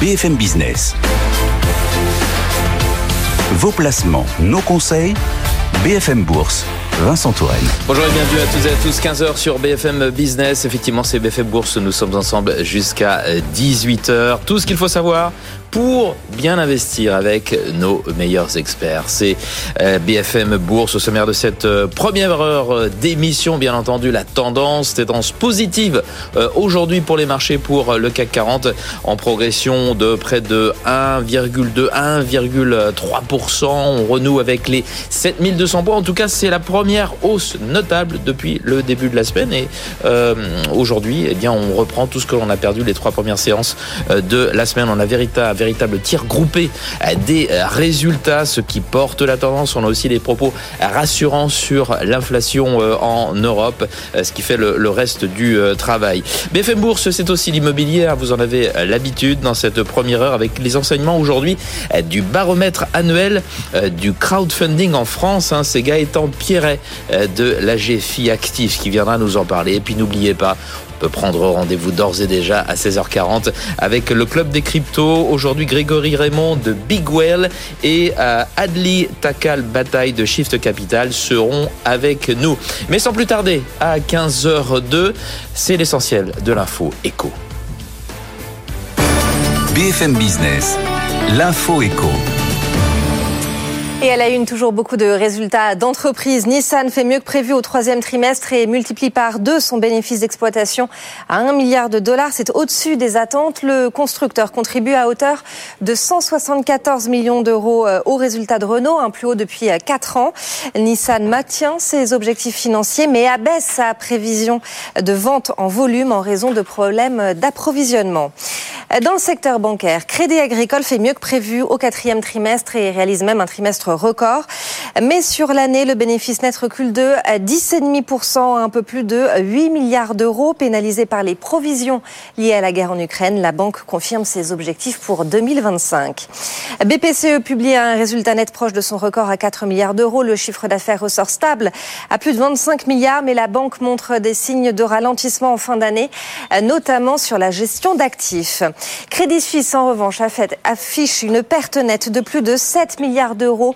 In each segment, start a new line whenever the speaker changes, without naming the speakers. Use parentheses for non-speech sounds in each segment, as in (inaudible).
BFM Business. Vos placements, nos conseils, BFM Bourse. Vincent Touraine.
Bonjour et bienvenue à tous et à tous. 15h sur BFM Business. Effectivement, c'est BFM Bourse. Nous sommes ensemble jusqu'à 18h. Tout ce qu'il faut savoir pour bien investir avec nos meilleurs experts. C'est euh, BFM Bourse au sommaire de cette euh, première heure euh, d'émission. Bien entendu, la tendance, tendance positive aujourd'hui pour les marchés pour le CAC 40 en progression de près de 1,2, 1,3%. On renoue avec les 7200 points. En tout cas, c'est la première hausse notable depuis le début de la semaine. Et aujourd'hui, eh bien, on reprend tout ce que l'on a perdu les trois premières séances de la semaine. On a véritable véritable tir groupé des résultats, ce qui porte la tendance. On a aussi des propos rassurants sur l'inflation euh, en Europe, euh, ce qui fait le, reste du euh, travail. BFM Bourse, c'est aussi l'immobilier. Hein. Vous en avez l'habitude dans cette première heure avec les enseignements aujourd'hui du baromètre annuel du crowdfunding en France. Hein. C'est Gaëtan Pierret de la GFI Actif qui viendra nous en parler. Et puis n'oubliez pas, peut prendre rendez-vous d'ores et déjà à 16h40 avec le club des cryptos. Aujourd'hui, Grégory Raymond de Big Well et euh, Adli Takal Bataille de Shift Capital seront avec nous. Mais sans plus tarder, à 15h02, c'est l'essentiel de l'info éco.
BFM Business, l'info éco.
Et elle a une, toujours beaucoup de résultats d'entreprise. Nissan fait mieux que prévu au troisième trimestre et multiplie par deux son bénéfice d'exploitation à 1 milliard de dollars. C'est au-dessus des attentes. Le constructeur contribue à hauteur de 174 millions d'euros euh, au résultat de Renault, un plus haut depuis 4 ans. Nissan maintient ses objectifs financiers mais abaisse sa prévision de vente en volume en raison de problèmes d'approvisionnement. Dans le secteur bancaire, Crédit Agricole fait mieux que prévu au quatrième trimestre et réalise même un trimestre record. Mais sur l'année, le bénéfice net recule de 10,5%, un peu plus de 8 milliards d'euros, pénalisé par les provisions liées à la guerre en Ukraine. La banque confirme ses objectifs pour 2025. BPCE publie un résultat net proche de son record à 4 milliards d'euros. Le chiffre d'affaires ressort stable à plus de 25 milliards, mais la banque montre des signes de ralentissement en fin d'année, notamment sur la gestion d'actifs. Crédit Suisse, en revanche, affiche une perte nette de plus de 7 milliards d'euros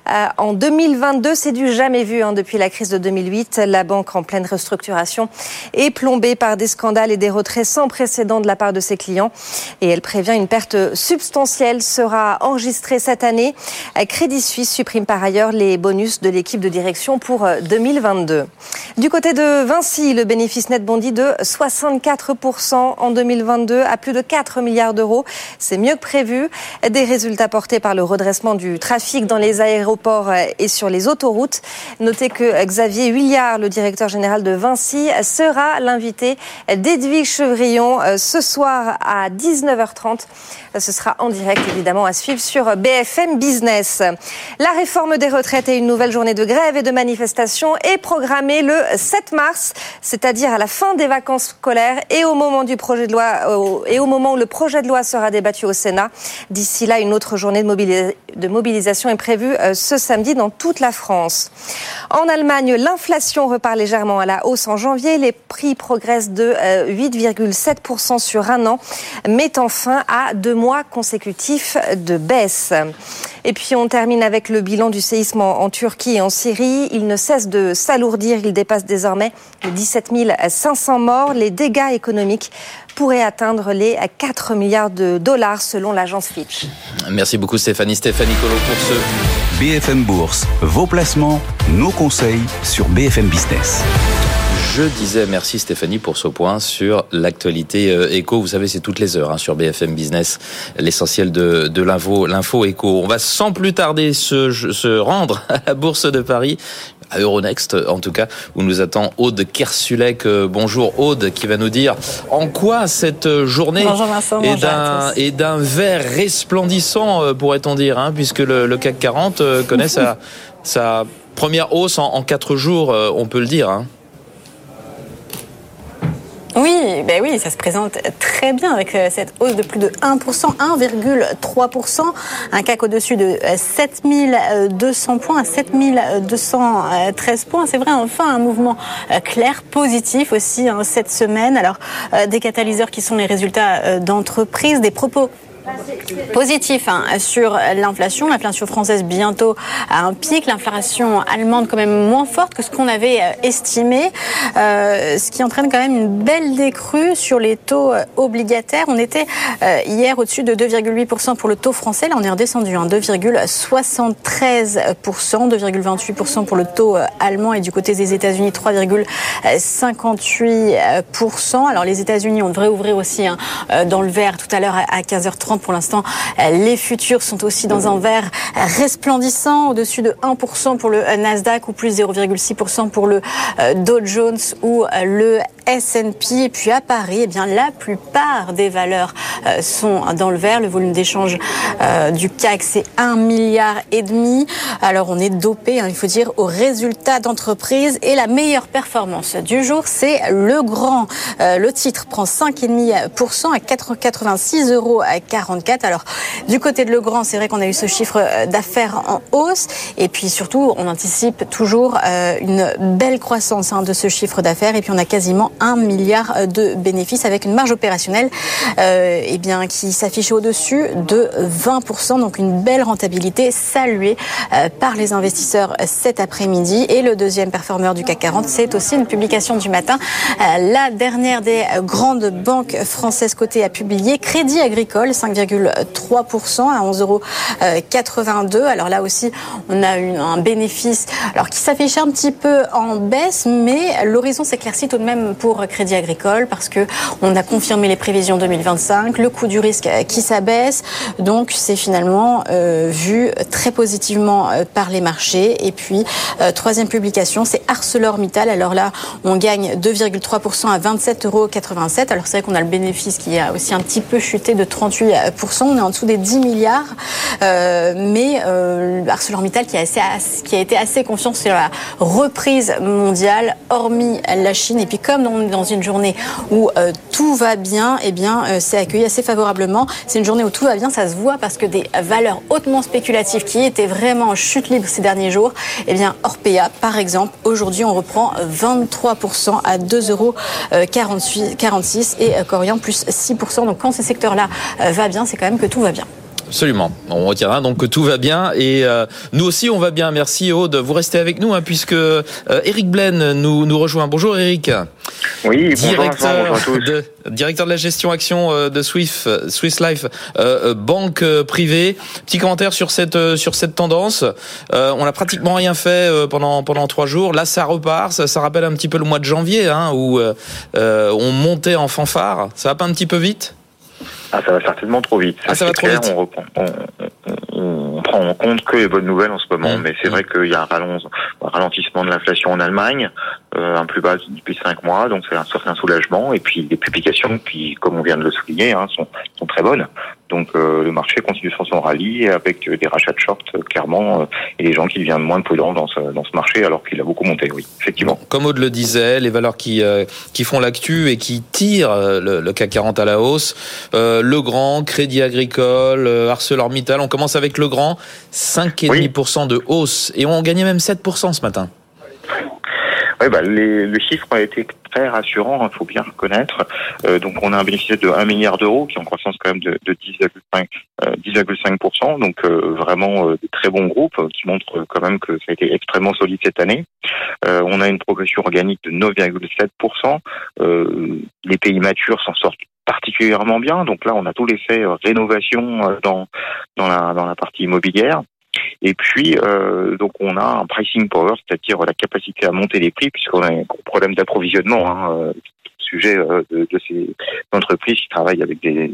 en 2022, c'est du jamais vu hein, depuis la crise de 2008. La banque en pleine restructuration est plombée par des scandales et des retraits sans précédent de la part de ses clients. Et elle prévient une perte substantielle sera enregistrée cette année. Euh, Crédit Suisse supprime par ailleurs les bonus de l'équipe de direction pour 2022. Euh, du côté de Vinci, le bénéfice net bondit de 64% en 2022 à plus de 4 milliards d'euros. C'est mieux que prévu. Des résultats portés par le redressement du trafic dans les aéroports et sur les autoroutes. Notez que Xavier Huillard, le directeur général de Vinci, sera l'invité d'Edwige Chevrillon euh, ce soir à 19h30. Ce sera en direct évidemment à suivre sur BFM Business. La réforme des retraites et une nouvelle journée de grève et de manifestation est programmée le 7 mars, c'est-à-dire à la fin des vacances scolaires et au moment du projet de loi et au moment où le projet de loi sera débattu au Sénat. D'ici là, une autre journée de mobilisation est prévue euh, ce samedi dans toute la France. En Allemagne, l'inflation repart légèrement à la hausse en janvier. Les prix progressent de 8,7% euh, sur un an, mettant fin à deux mois consécutifs de baisse. Et puis on termine avec le bilan du séisme en, Turquie et en Syrie. Il ne cesse de s'alourdir. Il dépasse désormais les 17 500 morts. Les dégâts économiques pourraient atteindre les 4 milliards de dollars selon l'agence Fitch.
Merci beaucoup Stéphanie. Stéphanie Colo pour ce
BFM Bourse. Vos placements, nos conseils sur BFM Business.
Je disais merci Stéphanie pour ce point sur l'actualité euh, éco. Vous savez, c'est toutes les heures hein, sur BFM Business, l'essentiel de, de l'info, l'info éco. On va sans plus tarder se, se rendre (laughs) à la Bourse de Paris à Euronext, en tout cas, où nous attend Aude Kersulek. Euh, bonjour Aude, qui va nous dire en quoi cette journée est d'un est d'un vert resplendissant, euh, pourrait-on dire, hein, puisque le, le, CAC 40 connaît sa, sa première hausse en, en quatre jours, on peut le dire. Hein.
Oui, ben oui, ça se présente très bien avec euh, cette hausse de plus de 1%, 1,3%, un CAC au-dessus de 7200 euh, points à 7213 points. C'est vrai, enfin, un mouvement euh, clair, positif aussi hein, cette semaine. Alors, des catalyseurs qui sont les résultats d'entreprise, des propos positif hein, sur l'inflation. L'inflation française bientôt à un pic. L'inflation allemande quand même moins forte que ce qu'on avait euh, estimé, euh, ce qui entraîne quand même une belle décrue sur les taux euh, obligataires. On était hier au-dessus de 2,8% pour le taux français. Là, on est redescendu, hein, 2,73%, 2,28% pour le taux allemand et du côté des États-Unis, 3,58%. Alors les États-Unis, on devrait ouvrir aussi hein, dans le vert tout à l'heure à 15h30 pour l'instant. Les futurs sont aussi dans un vert resplendissant, au-dessus de 1% pour le Nasdaq ou plus 0,6% pour le euh, Dow Jones ou euh, le S&P. Et puis à Paris, eh bien, la plupart des valeurs euh, sont dans le vert. Le volume d'échange du CAC, c'est 1 milliard et demi. Alors on est dopé, hein, il faut dire, aux résultats d'entreprise. Et la meilleure performance du jour, c'est le grand. le titre prend 5,5% à 86,44 euros. Alors du côté de Legrand, c'est vrai qu'on a eu ce chiffre d'affaires en hausse. Et puis surtout, on anticipe toujours une belle croissance hein, de ce chiffre d'affaires. Et puis on a quasiment 1 milliard de bénéfices avec une marge opérationnelle euh, eh bien, qui s'affiche au-dessus de 20%. Donc une belle rentabilité saluée euh, par les investisseurs cet après-midi. Et le deuxième performeur du CAC 40, c'est aussi une publication du matin. Euh, la dernière des grandes banques françaises cotées a publié Crédit Agricole, 5,3% à 11,82 euros. Alors là aussi, on a eu un bénéfice alors qui s'affiche un petit peu en baisse, mais l'horizon s'éclaircit tout de même pour Crédit Agricole parce que on a confirmé les prévisions 2025, le coût du risque qui s'abaisse, donc c'est finalement euh, vu très positivement euh, par les marchés. Et puis euh, troisième publication, c'est ArcelorMittal. Alors là, on gagne 2,3% à 27,87 euros. Alors c'est vrai qu'on a le bénéfice qui a aussi un petit peu chuté de 38%. On est en dessous des 10 milliards, mais ArcelorMittal qui a, assez, qui a été assez confiant sur la reprise mondiale, hormis la Chine. Et puis comme on est dans une journée où euh, tout va bien, eh bien euh, c'est accueilli assez favorablement. C'est une journée où tout va bien, ça se voit parce que des valeurs hautement spéculatives qui étaient vraiment en chute libre ces derniers jours, eh bien Orpea par exemple, aujourd'hui on reprend 23% à 2,46 euros et Corian plus 6%. Donc quand ces secteurs-là euh, va bien, c'est quand même que tout va bien.
Absolument. On retiendra donc que tout va bien et euh, nous aussi on va bien. Merci Aude. Vous restez avec nous hein, puisque euh, Eric Blaine nous, nous rejoint. Bonjour Eric.
Oui,
directeur
bonjour, (laughs)
de directeur de la gestion action euh, de Swift, Swiss Life, banque privée. Petit commentaire sur cette sur cette tendance. on n'a pratiquement rien fait pendant pendant trois jours. Là, ça repart. Ça, ça rappelle un petit peu le mois de janvier hein, où on montait en fanfare. Ça va pas un petit peu vite?
Ah, ça va certainement trop vite.
ah, ça va trop vite.
On, reprend, on, on, prend en compte que les bonnes nouvelles en ce moment, mmh. mais c'est vrai qu'il y a un, ralentissement de l'inflation en Allemagne, euh, un plus bas depuis cinq mois, donc c'est un certain soulagement. Et puis les publications, puis comme on vient de le souligner, hein, sont, sont très bonnes. Donc euh, le marché continue sur son rallye avec des rachats de short euh, clairement et des gens qui deviennent moins prudents dans ce, dans ce marché alors qu'il a beaucoup monté, oui, effectivement.
Comme Aude le disait, les valeurs qui, qui font l'actu et qui tirent le, CAC 40 à la hausse, Legrand, Crédit Agricole, ArcelorMittal, on commence avec Legrand, 5,5% de hausse et on gagnait même 7% ce matin.
Oui, bah, les, le chiffre a été très rassurant, il hein, faut bien reconnaître. Euh, donc on a un bénéfice de 1 milliard d'euros, qui est en croissance quand même de, de 10,5%. Euh, donc euh, vraiment des très bons groupes, qui montrent quand même que ça a été extrêmement solide cette année. on a une progression organique de 9,7%. les pays matures s'en sortent particulièrement bien. Donc là, on a tout l'effet rénovation dans dans la dans la partie immobilière. Et puis, euh, donc, on a un pricing power, c'est-à-dire la capacité à monter les prix, puisqu'on a un problème d'approvisionnement. Hein, euh, sujet euh, de, de, ces entreprises qui travaillent avec des,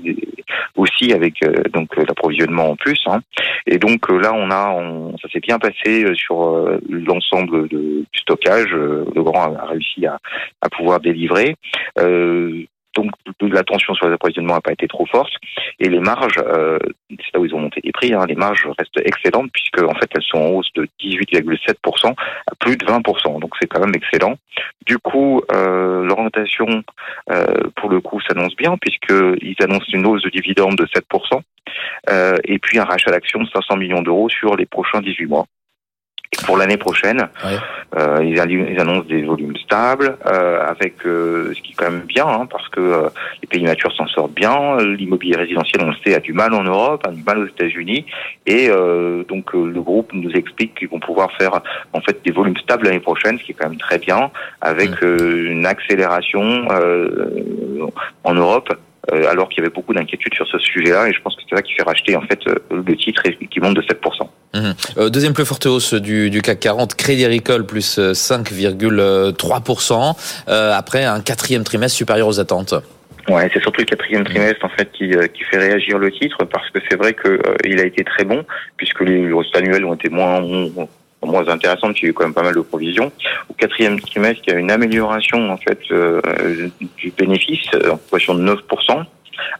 aussi avec euh, donc l'approvisionnement en plus. Hein. Et donc là, on a, on, ça s'est bien passé sur l'ensemble du stockage. le grand a réussi à, à pouvoir délivrer. Euh, donc la tension sur les approvisionnements n'a pas été trop forte et les marges, euh, c'est là où ils ont monté les prix, hein, les marges restent excellentes puisque en fait elles sont en hausse de 18,7% à plus de 20%, donc c'est quand même excellent. Du coup, euh, l'orientation euh, pour le coup s'annonce bien puisqu'ils annoncent une hausse de dividendes de 7% euh, et puis un rachat d'actions de 500 millions d'euros sur les prochains 18 mois. Pour l'année prochaine,
Ouais.
euh, ils, annoncent des volumes stables, euh, avec euh, ce qui est quand même bien, hein, parce que euh, les pays matures s'en sortent bien. L'immobilier résidentiel, on le sait, a du mal en Europe, a du mal aux États-Unis, et euh, donc euh, le groupe nous explique qu'ils vont pouvoir faire en fait des volumes stables l'année prochaine, ce qui est quand même très bien, avec euh, une accélération euh, en Europe. Euh, alors qu'il y avait beaucoup d'inquiétudes sur ce sujet-là, et je pense que c'est ça qui fait racheter en fait euh, le titre et qui monte de 7%.
Mhm. Euh, deuxième plus forte hausse du, du CAC 40, Crédit Agricole plus euh, 5,3%, euh, après un quatrième trimestre supérieur aux attentes.
Ouais, c'est surtout le quatrième trimestre en fait qui, euh, qui fait réagir le titre parce que c'est vrai que euh, il a été très bon puisque les résultats annuels ont été moins moins intéressantes, il y a eu quand même pas mal de provisions. Au quatrième trimestre, il y a une amélioration en fait euh, du bénéfice euh, en progression de 9%.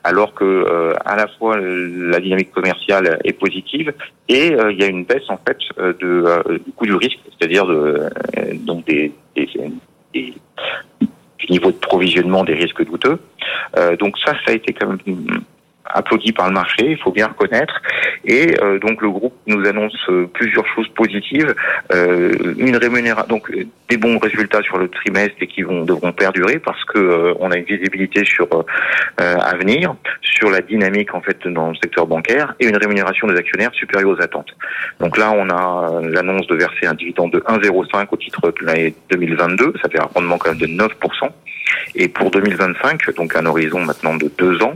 Alors que euh, à la fois la dynamique commerciale est positive et euh, il y a une baisse en fait euh, de, euh, du coût du risque, c'est-à-dire de, donc des, des, des- du niveau de provisionnement des risques douteux. Donc ça, ça a été quand même applaudi par le marché, il faut bien reconnaître. Et euh, donc le groupe nous annonce euh, plusieurs choses positives, euh, une rémunération, donc des bons résultats sur le trimestre et qui vont devront perdurer parce que euh, on a une visibilité sur euh, à venir, sur la dynamique en fait dans le secteur bancaire et une rémunération des actionnaires supérieure aux attentes. Donc là, on a l'annonce de verser un dividende de 1,05 au titre de l'année 2022, ça fait un rendement quand même de 9%. Et pour 2025, donc un horizon maintenant de deux ans,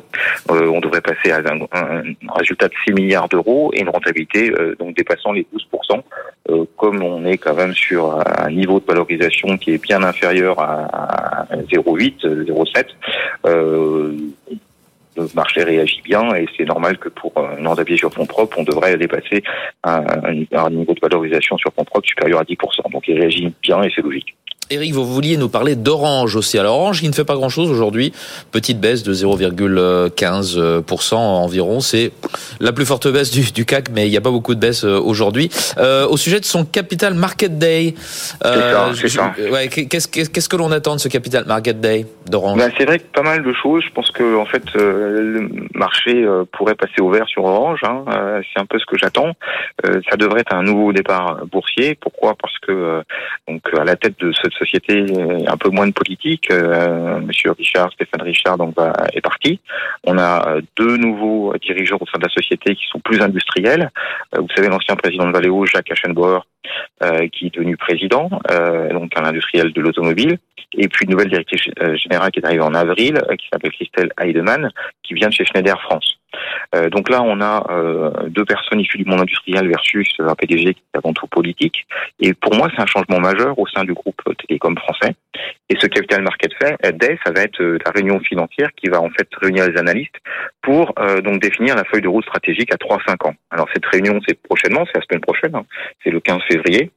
euh, on devrait passer à un, un- un résultat de 6 milliards d'euros et une rentabilité euh, donc dépassant les 12%, euh, comme on est quand même sur un niveau de valorisation qui est bien inférieur à, à 0,8, euh, 0,7. Euh, le marché réagit bien et c'est normal que pour une rentabilité sur fonds propres, on devrait dépasser un, un- un niveau de valorisation sur fonds propres supérieur à 10%. Donc il réagit bien et c'est logique.
Eric, vous vouliez nous parler d'Orange aussi. Alors Orange, qui ne fait pas grand-chose aujourd'hui, petite baisse de 0,15% environ. C'est la plus forte baisse du, du CAC, mais il n'y a pas beaucoup de baisse euh, aujourd'hui. Euh, au sujet de son Capital Market Day, je-
ça.
ouais, qu'est-ce que l'on attend de ce Capital Market Day d'Orange
Ben, c'est vrai que pas mal de choses. Je pense que en fait euh, le marché euh, pourrait passer au vert sur Orange. hein. Euh, c'est un peu ce que j'attends. Euh, ça devrait être un nouveau départ boursier. Pourquoi? Parce que euh, donc à la tête de cette société, euh, un peu moins de politique. Euh, Monsieur Richard, Stéphane Richard, donc va- est parti. On a euh, deux nouveaux dirigeants au sein de la société qui sont plus industriels. Vous savez l'ancien président de Valeo, Jacques Aschenbauer, qui est devenu président, euh, donc un industriel de l'automobile et puis une nouvelle directrice euh, générale qui est arrivée en avril, euh, qui s'appelle Christelle Heidemann, qui vient de chez Schneider France. Euh, donc là, on a euh, deux personnes issues du monde industriel versus un PDG qui est avant tout politique. Et pour moi, c'est un changement majeur au sein du groupe Télécom français. Et ce Capital Market Day, ça va être euh, la réunion financière qui va en fait réunir les analystes pour euh, donc définir la feuille de route stratégique à 3-5 ans. Alors cette réunion, c'est prochainement, c'est la semaine prochaine, hein, c'est le 15 février.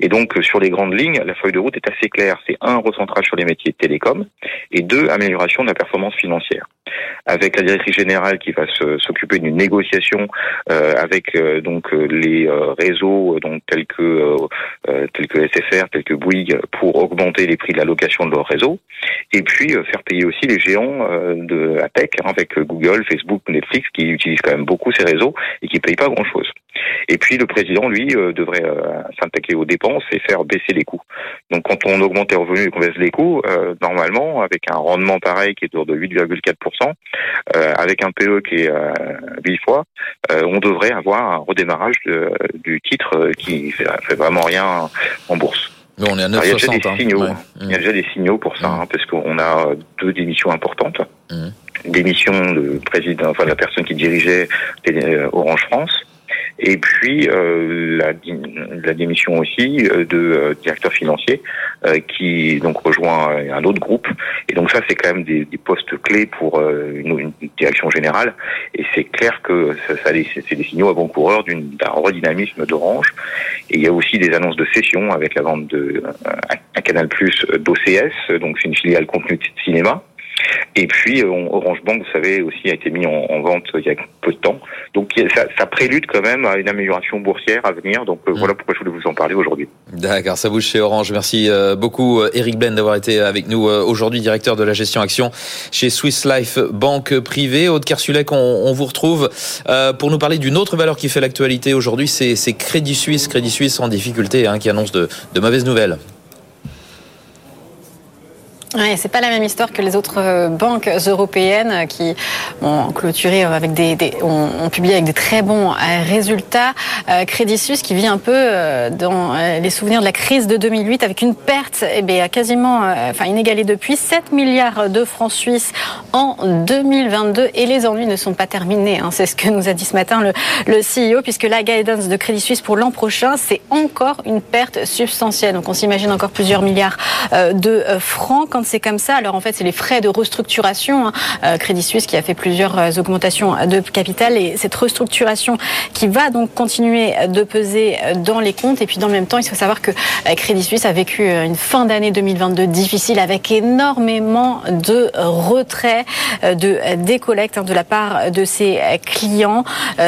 Et donc, euh, sur les grandes lignes, la feuille de route est assez claire. C'est un, recentrage sur les métiers de télécom, et deux, amélioration de la performance financière. Avec la directrice générale qui va s'occuper d'une négociation euh, avec euh, donc euh, les euh, réseaux euh, donc tels que euh, euh, tels que SFR, tels que Bouygues, pour augmenter les prix la location de leur réseau, et puis euh, faire payer aussi les géants euh, de la tech, hein, avec euh, Google, Facebook, Netflix, qui utilisent quand même beaucoup ces réseaux et qui payent pas grand-chose. Et puis le président, lui, devrait s'attaquer aux dépenses et faire baisser les coûts. Donc quand on augmente les revenus et qu'on baisse les coûts, normalement, avec un rendement pareil qui est de 8,4%, euh, avec un PE qui est euh, 8 fois, on devrait avoir un redémarrage du titre qui fait, fait vraiment rien en bourse.
On est à
Alors, il y a déjà
9,60.
des
hein.
signaux.
Ouais.
Il y a déjà des signaux pour ça,
Mm.
hein, parce qu'on a deux démissions importantes.
Mm.
Démission de président, enfin de la personne qui dirigeait euh, Orange France, et puis euh, la, la démission aussi euh, de euh, directeur financier qui donc rejoint un autre groupe. Et donc ça, c'est quand même des, des postes clés pour une, une direction générale. Et c'est clair que ça, ça c'est des signaux avant-coureurs d'un redynamisme d'Orange. Et il y a aussi des annonces de cession avec la vente de euh, un Canal Plus d'OCS, donc c'est une filiale contenu de cinéma. Et puis Orange Bank, vous savez, aussi a été mis en, vente il y a peu de temps. Donc ça, ça, prélude quand même à une amélioration boursière à venir. Donc mmh. voilà pourquoi je voulais vous en parler aujourd'hui.
D'accord, ça bouge chez Orange. Merci beaucoup Eric Ben d'avoir été avec nous aujourd'hui, directeur de la gestion action chez Swiss Life Banque Privée. Aude Kersulek, on, on vous retrouve pour nous parler d'une autre valeur qui fait l'actualité aujourd'hui, c'est Crédit Suisse. Crédit Suisse en difficulté, hein, qui annonce de, de mauvaises nouvelles.
Ouais, c'est pas la même histoire que les autres euh, banques européennes qui ont clôturé avec des, ont, publié avec des très bons euh, résultats. Euh, Crédit Suisse qui vit un peu dans les souvenirs de la crise de 2008 avec une perte eh bien, quasiment enfin inégalée depuis 7 milliards de francs suisses en 2022 et les ennuis ne sont pas terminés. Hein. C'est ce que nous a dit ce matin le, CEO puisque la guidance de Crédit Suisse pour l'an prochain c'est encore une perte substantielle. Donc on s'imagine encore plusieurs milliards de francs c'est comme ça. Alors en fait, c'est les frais de restructuration. Hein. Euh, Crédit Suisse qui a fait plusieurs euh, augmentations de capital et cette restructuration qui va donc continuer de peser dans les comptes. Et puis dans le même temps, il faut savoir que euh, Crédit Suisse a vécu une fin d'année 2022 difficile avec énormément de retraits, de décollectes hein, de la part de ses clients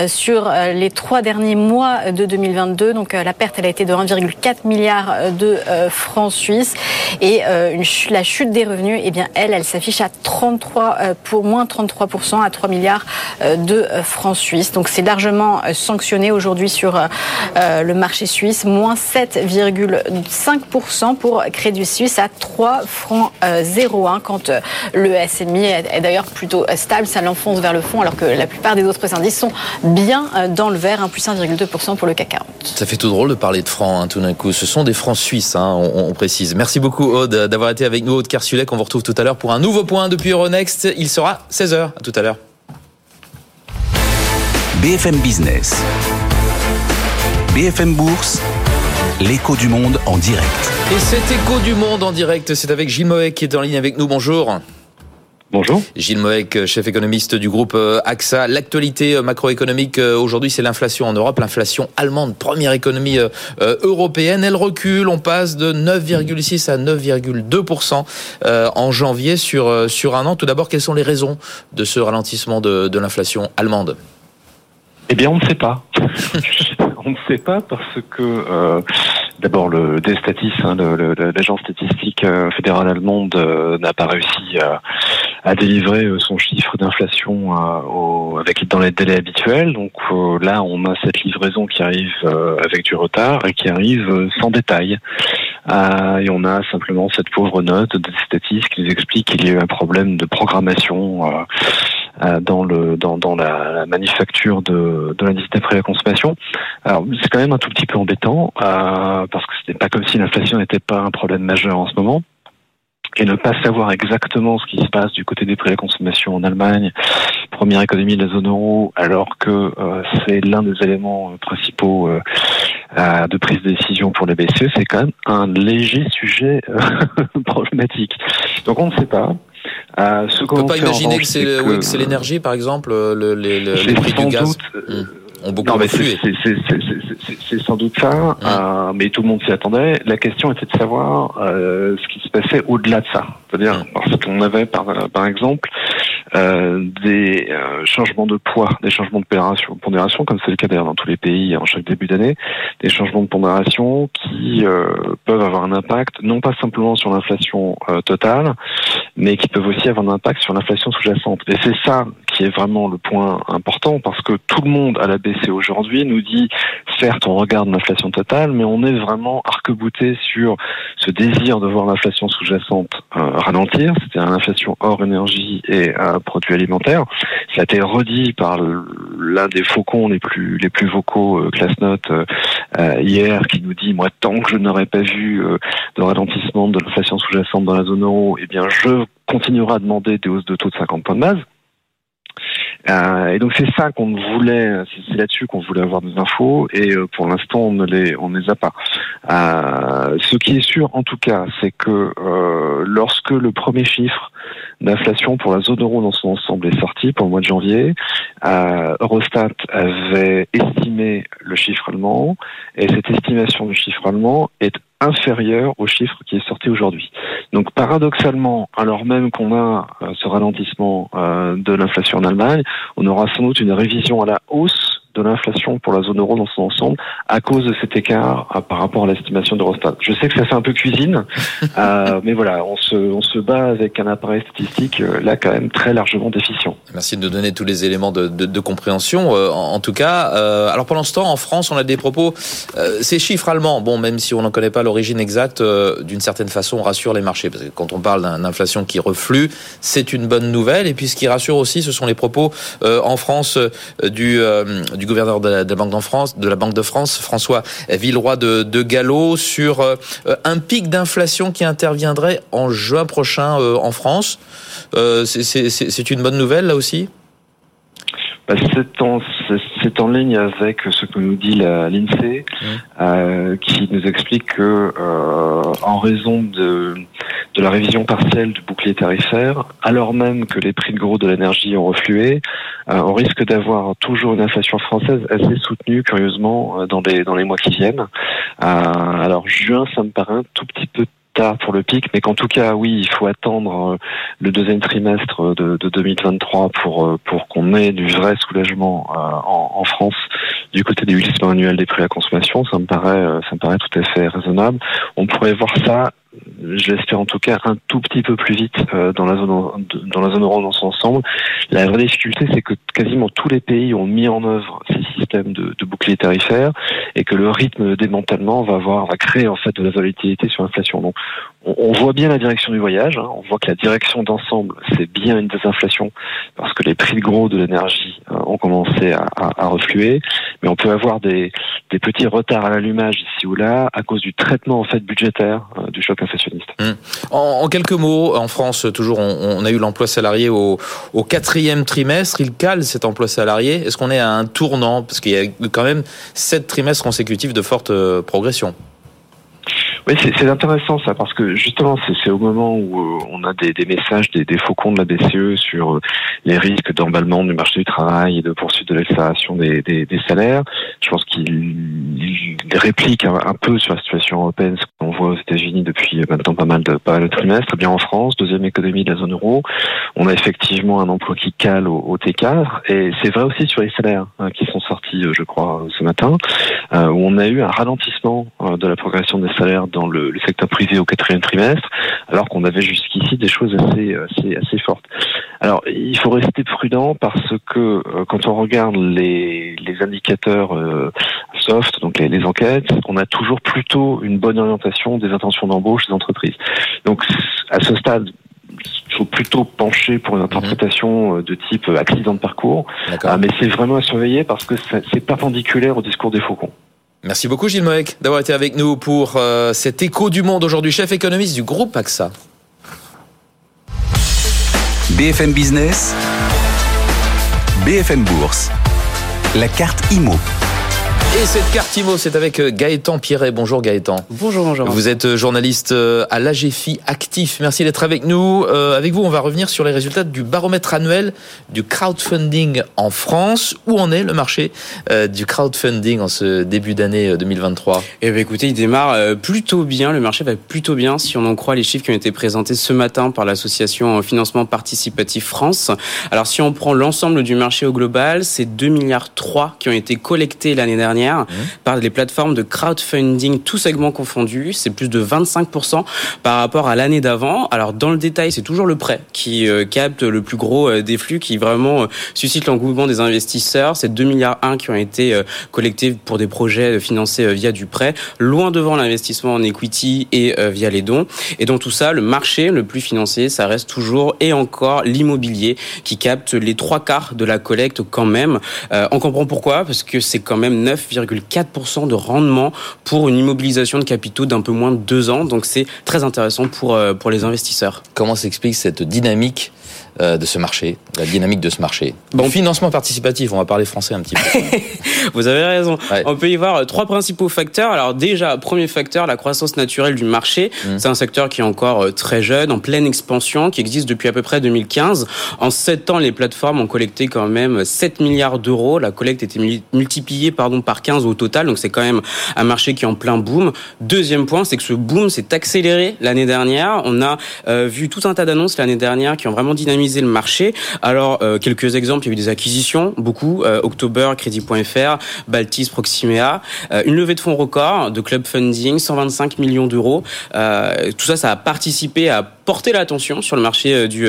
sur les trois derniers mois de 2022. Donc la perte, elle a été de 1,4 milliard de francs suisses et la chute des revenus, eh bien, elle, elle s'affiche à 33, euh, pour moins 33%, à 3 milliards euh, de euh, francs suisses. Donc, c'est largement sanctionné aujourd'hui sur le marché suisse, moins 7,5% pour Crédit Suisse à 3 francs 0,1 quand le SMI est d'ailleurs plutôt stable, ça l'enfonce vers le fond alors que la plupart des autres indices sont bien dans le vert, un plus 1,2% pour le CAC 40.
Ça fait tout drôle de parler de francs hein, tout d'un coup. Ce sont des francs suisses, hein, on, précise. Merci beaucoup Aude d'avoir été avec nous, Kersulek. On vous retrouve tout à l'heure pour un nouveau point depuis Euronext. Il sera 16h. À tout à l'heure.
BFM Business. BFM Bourse. L'écho du monde en direct.
Et cet écho du monde en direct, c'est avec Gilles Moët qui est en ligne avec nous. Bonjour.
Bonjour.
Gilles Moek, chef économiste du groupe euh, AXA. L'actualité euh, macroéconomique euh, aujourd'hui, c'est l'inflation en Europe. L'inflation allemande, première économie européenne, elle recule. On passe de 9,6 à 9,2% en janvier sur, sur un an. Tout d'abord, quelles sont les raisons de ce ralentissement de, de l'inflation allemande?
Eh bien, on ne sait pas. (laughs) on ne sait pas parce que D'abord, le Destatis, hein, l'agence statistique euh, fédérale allemande, euh, n'a pas réussi à, à délivrer euh, son chiffre d'inflation avec dans les délais habituels. Donc là, on a cette livraison qui arrive avec du retard et qui arrive sans détail. et on a simplement cette pauvre note de Destatis qui nous explique qu'il y a eu un problème de programmation euh, dans le dans, dans la, manufacture de, de l'indice d'après la consommation. Alors c'est quand même un tout petit peu embêtant euh, parce que n'est pas comme si l'inflation n'était pas un problème majeur en ce moment et ne pas savoir exactement ce qui se passe du côté des prix à la consommation en Allemagne, première économie de la zone euro, alors que euh, c'est l'un des éléments principaux euh, de prise de décision pour les BCE, c'est quand même un léger sujet (laughs) problématique. Donc on ne sait pas.
Euh, ce on ne peut pas imaginer que c'est l'énergie, par exemple, le, les, prix du gaz. Hmm ont beaucoup
C'est sans doute ça, euh, mais tout le monde s'y attendait. La question était de savoir euh, ce qui se passait au-delà de ça. C'est-à-dire, parce qu'on avait, par, par exemple, euh, des euh, changements de poids, des changements de pondération, pondération comme c'est le cas d'ailleurs dans tous les pays en chaque début d'année, des changements de pondération qui euh, peuvent avoir un impact non pas simplement sur l'inflation totale, mais qui peuvent aussi avoir un impact sur l'inflation sous-jacente. Et c'est ça qui est vraiment le point important parce que tout le monde à la BCE aujourd'hui nous dit, certes, on regarde l'inflation totale, mais on est vraiment arc-bouté sur ce désir de voir l'inflation sous-jacente ralentir, c'est-à-dire l'inflation hors énergie et produits alimentaires. Ça a été redit par l'un des faucons les plus les plus vocaux, euh, Classnote, euh, euh, hier, qui nous dit moi tant que je n'aurais pas vu de ralentissement de l'inflation sous-jacente dans la zone euro, eh bien je continuerai à demander des hausses de taux de 50 points de base. Et donc c'est ça qu'on voulait, c'est là-dessus qu'on voulait avoir des infos et pour l'instant on ne les on ne les a pas. ce qui est sûr en tout cas, c'est que lorsque le premier chiffre d'inflation pour la zone euro dans son ensemble est sorti pour le mois de janvier. Euh, Eurostat avait estimé le chiffre allemand et cette estimation du chiffre allemand est inférieure au chiffre qui est sorti aujourd'hui. Donc paradoxalement, alors même qu'on a euh, ce ralentissement euh, de l'inflation en Allemagne, on aura sans doute une révision à la hausse de l'inflation pour la zone euro dans son ensemble à cause de cet écart euh, par rapport à l'estimation d'Eurostat. Je sais que ça fait un peu cuisine, (laughs) euh, mais voilà, on se, on se bat avec un appareil statistique euh, là quand même très largement déficient.
Merci de nous donner tous les éléments de, de, de compréhension. Euh, en, en, tout cas, euh, alors pendant ce temps, en France, on a des propos. Euh, ces chiffres allemands, bon, même si on n'en connaît pas l'origine exacte, d'une certaine façon, on rassure les marchés parce que quand on parle d'inflation qui reflue, c'est une bonne nouvelle. Et puis ce qui rassure aussi, ce sont les propos en France du, du gouverneur de la, Banque de France, de la Banque de France, François Villeroy de, de Gallo, sur euh, un pic d'inflation qui interviendrait en juin prochain euh, en France. Euh, c'est une bonne nouvelle là aussi?
Bah, c'est en, c'est en ligne avec ce que nous dit l'INSEE, mmh. euh, qui nous explique que euh, en raison de, de la révision partielle du bouclier tarifaire, alors même que les prix de gros de l'énergie ont reflué, euh, on risque d'avoir toujours une inflation française assez soutenue, curieusement, dans les dans les mois qui viennent. Euh, alors juin, ça me paraît un tout petit peu pour le pic, mais qu'en tout cas, oui, il faut attendre euh, le deuxième trimestre de, de 2023 pour euh, pour qu'on ait du vrai soulagement euh, en, France du côté des glissement annuels des prix à consommation. Ça me paraît ça me paraît tout à fait raisonnable. On pourrait voir ça je l'espère en tout cas un tout petit peu plus vite dans la zone dans la zone euro dans son ensemble. La vraie difficulté, c'est que quasiment tous les pays ont mis en œuvre ces systèmes de, de bouclier tarifaire et que le rythme de démantèlement va avoir va créer en fait de la volatilité sur l'inflation. On, voit bien la direction du voyage. Hein. On voit que la direction d'ensemble, c'est bien une désinflation parce que les prix de gros de l'énergie euh, ont commencé à, refluer. Mais on peut avoir des, petits retards à l'allumage ici ou là à cause du traitement en fait budgétaire euh, du choc inflationniste.
Hum. En, quelques mots, en France, toujours, on, a eu l'emploi salarié au, au, quatrième trimestre. Il cale cet emploi salarié. Est-ce qu'on est à un tournant? Parce qu'il y a quand même sept trimestres consécutifs de forte euh, progression.
Oui, c'est intéressant ça, parce que justement, c'est au moment où euh, on a des, des messages des, des, faucons de la BCE sur euh, les risques d'emballement du marché du travail et de poursuite de l'accélération des, des, salaires. Je pense qu'il réplique un, peu sur la situation européenne, ce qu'on voit aux États-Unis depuis maintenant pas mal de, pas mal de trimestres. Bien en France, deuxième économie de la zone euro, on a effectivement un emploi qui cale au, au T4, et c'est vrai aussi sur les salaires hein, qui sont sortis, euh, je crois, ce matin, euh, où on a eu un ralentissement de la progression des salaires dans le, le, secteur privé au quatrième trimestre, alors qu'on avait jusqu'ici des choses assez, assez, assez fortes. Alors, il faut rester prudent parce que euh, quand on regarde les, les indicateurs euh, soft, donc les, les, enquêtes, on a toujours plutôt une bonne orientation des intentions d'embauche des entreprises. Donc, à ce stade, il faut plutôt pencher pour une interprétation mhm. de type accident de parcours, ah, mais c'est vraiment à surveiller parce que c'est perpendiculaire au discours des faucons.
Merci beaucoup Gilles Moek d'avoir été avec nous pour euh, cet écho du monde aujourd'hui, chef économiste du groupe AXA.
BFM Business, BFM Bourse, la carte IMO.
Et cette carte IMO, c'est avec euh, Gaëtan Pierret. Bonjour Gaëtan.
Bonjour Benjamin.
Vous êtes euh, journaliste euh, à l'AGFI Actif. Merci d'être avec nous. Euh, avec vous, on va revenir sur les résultats du baromètre annuel du crowdfunding en France. Où en est le marché euh, du crowdfunding en ce début d'année 2023
Eh bien écoutez, il démarre plutôt bien. Le marché va plutôt bien si on en croit les chiffres qui ont été présentés ce matin par l'association Financement Participatif France. Alors si on prend l'ensemble du marché au global, c'est 2 milliards 3 qui ont été collectés l'année dernière mmh. par les plateformes de crowdfunding, tous segments confondus. C'est plus de 25% par rapport à l'année d'avant. Alors dans le détail, c'est toujours le prêt qui euh, capte le plus gros euh, des flux, qui vraiment euh, suscite l'engouement des investisseurs. C'est 2 milliards 1 qui ont été collectés pour des projets financés via du prêt, loin devant l'investissement en equity et via les dons. Et dans tout ça, le marché le plus financé, ça reste toujours et encore l'immobilier qui capte les trois quarts de la collecte quand même. on comprend pourquoi, parce que c'est quand même 9 9,4% de rendement pour une immobilisation de capitaux d'un peu moins de deux ans. Donc c'est très intéressant pour, euh, pour les investisseurs.
Comment s'explique cette dynamique de ce marché, la dynamique de ce marché Bon, financement participatif, on va parler français un petit peu. (laughs)
Vous avez raison. On peut y voir trois principaux facteurs. Alors déjà, premier facteur, la croissance naturelle du marché. Mmh. C'est un secteur qui est encore très jeune, en pleine expansion, qui existe depuis à peu près 2015. En sept ans, les plateformes ont collecté quand même 7 milliards d'euros. La collecte était multipliée pardon par 15 au total, donc c'est quand même un marché qui est en plein boom. Deuxième point, c'est que ce boom s'est accéléré l'année dernière. On a euh, vu tout un tas d'annonces l'année dernière qui ont vraiment dynamisé le marché. Alors euh, quelques exemples, il y a eu des acquisitions, beaucoup. Euh, October, Crédit.fr, Baltis, Proximea, une levée de fonds record de club funding, 125 millions d'euros. tout ça, ça a participé à porter l'attention sur le marché du,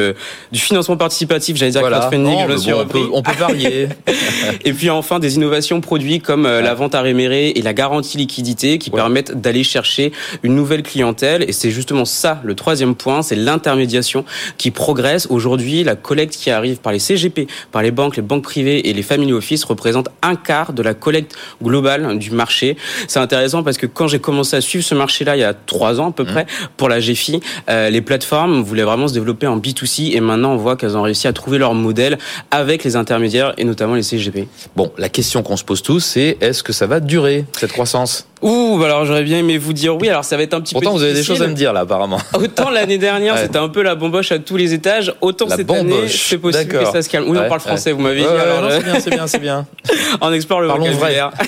du financement participatif. J'allais dire crowdfunding, je
on, peut, on peut varier. (laughs)
et puis enfin des innovations produits comme la vente à réméré et la garantie liquidité qui permettent d'aller chercher une nouvelle clientèle. Et c'est justement ça le troisième point, c'est l'intermédiation qui progresse. Aujourd'hui, la collecte qui arrive par les CGP, par les banques, les banques privées et les family office représente un quart de la collecte globale du marché. C'est intéressant parce que quand j'ai commencé à suivre ce marché-là il y a trois ans à peu mmh. près pour la GFI, euh, les plateformes voulaient vraiment se développer en B2C et maintenant on voit qu'elles ont réussi à trouver leur modèle avec les intermédiaires et notamment les CGP.
Bon, la question qu'on se pose tous, c'est est-ce que ça va durer cette croissance?
Ouh, bah alors j'aurais bien aimé vous dire oui. Alors ça va être un petit
peu. Pourtant, vous avez des choses à me dire là, apparemment. (laughs)
Autant l'année dernière, c'était un peu la bomboche à tous les étages. Autant cette année, c'est possible que ça se calme. Oui, on parle français. Vous m'avez dit.
alors, c'est bien, c'est bien, c'est bien. (laughs)
on explore le vocabulaire. (laughs)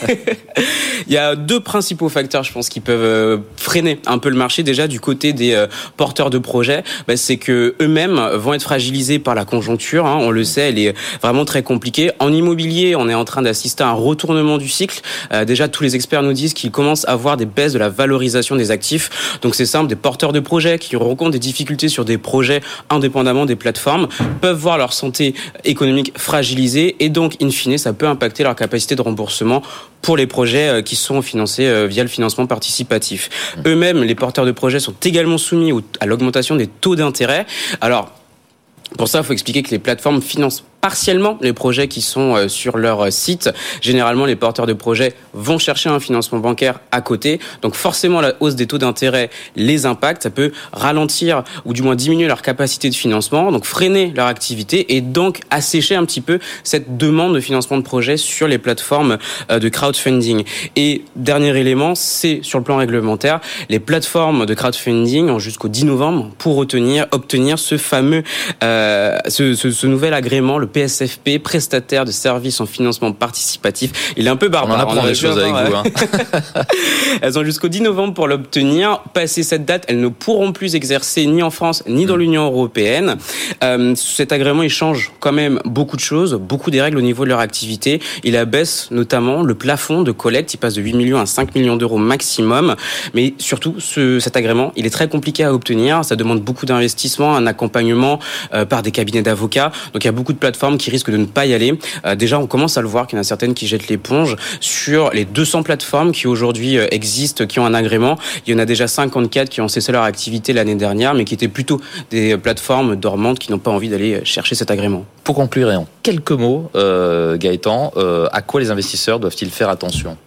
Il y a deux principaux facteurs, je pense, qui peuvent euh, freiner un peu le marché. Déjà, du côté des euh, porteurs de projets, bah, c'est que eux-mêmes vont être fragilisés par la conjoncture. Hein. On le sait, elle est vraiment très compliquée. En immobilier, on est en train d'assister à un retournement du cycle. Euh, déjà, tous les experts nous disent qu'ils commence à avoir des baisses de la valorisation des actifs. Donc c'est simple, des porteurs de projets qui rencontrent des difficultés sur des projets indépendamment des plateformes peuvent voir leur santé économique fragilisée et donc in fine ça peut impacter leur capacité de remboursement pour les projets euh, qui sont financés euh, via le financement participatif. Mmh. Eux-mêmes, les porteurs de projets sont également soumis à l'augmentation des taux d'intérêt. Alors, pour ça, il faut expliquer que les plateformes financent partiellement les projets qui sont euh, sur leur euh, site. Généralement, les porteurs de projets vont chercher un financement bancaire à côté. Donc forcément, la hausse des taux d'intérêt les impacte. Ça peut ralentir ou du moins diminuer leur capacité de financement, donc freiner leur activité et donc assécher un petit peu cette demande de financement de projets sur les plateformes euh, de crowdfunding. Et dernier élément, c'est sur le plan réglementaire, les plateformes de crowdfunding jusqu'au 10 novembre pour obtenir, obtenir ce fameux, ce, nouvel agrément, PSFP, prestataire de services en financement participatif. Il est un peu barbare.
On en apprend des choses avec vous. Hein. (laughs)
elles ont jusqu'au 10 novembre pour l'obtenir. Passé cette date, elles ne pourront plus exercer ni en France ni dans mm. l'Union européenne. Euh, cet agrément, il change quand même beaucoup de choses, beaucoup des règles au niveau de leur activité. Il abaisse notamment le plafond de collecte. Il passe de 8 millions à 5 millions d'euros maximum. Mais surtout, ce, cet agrément, il est très compliqué à obtenir. Ça demande beaucoup d'investissement, un accompagnement euh, par des cabinets d'avocats. Donc il y a beaucoup de plateformes qui risquent de ne pas y aller. Euh, déjà, on commence à le voir qu'il y en a certaines qui jettent l'éponge. Sur les 200 plateformes qui aujourd'hui euh, existent, qui ont un agrément, il y en a déjà 54 qui ont cessé leur activité l'année dernière, mais qui étaient plutôt des plateformes dormantes qui n'ont pas envie d'aller chercher cet agrément.
Pour conclure, en quelques mots, euh, Gaëtan, à quoi les investisseurs doivent-ils faire attention?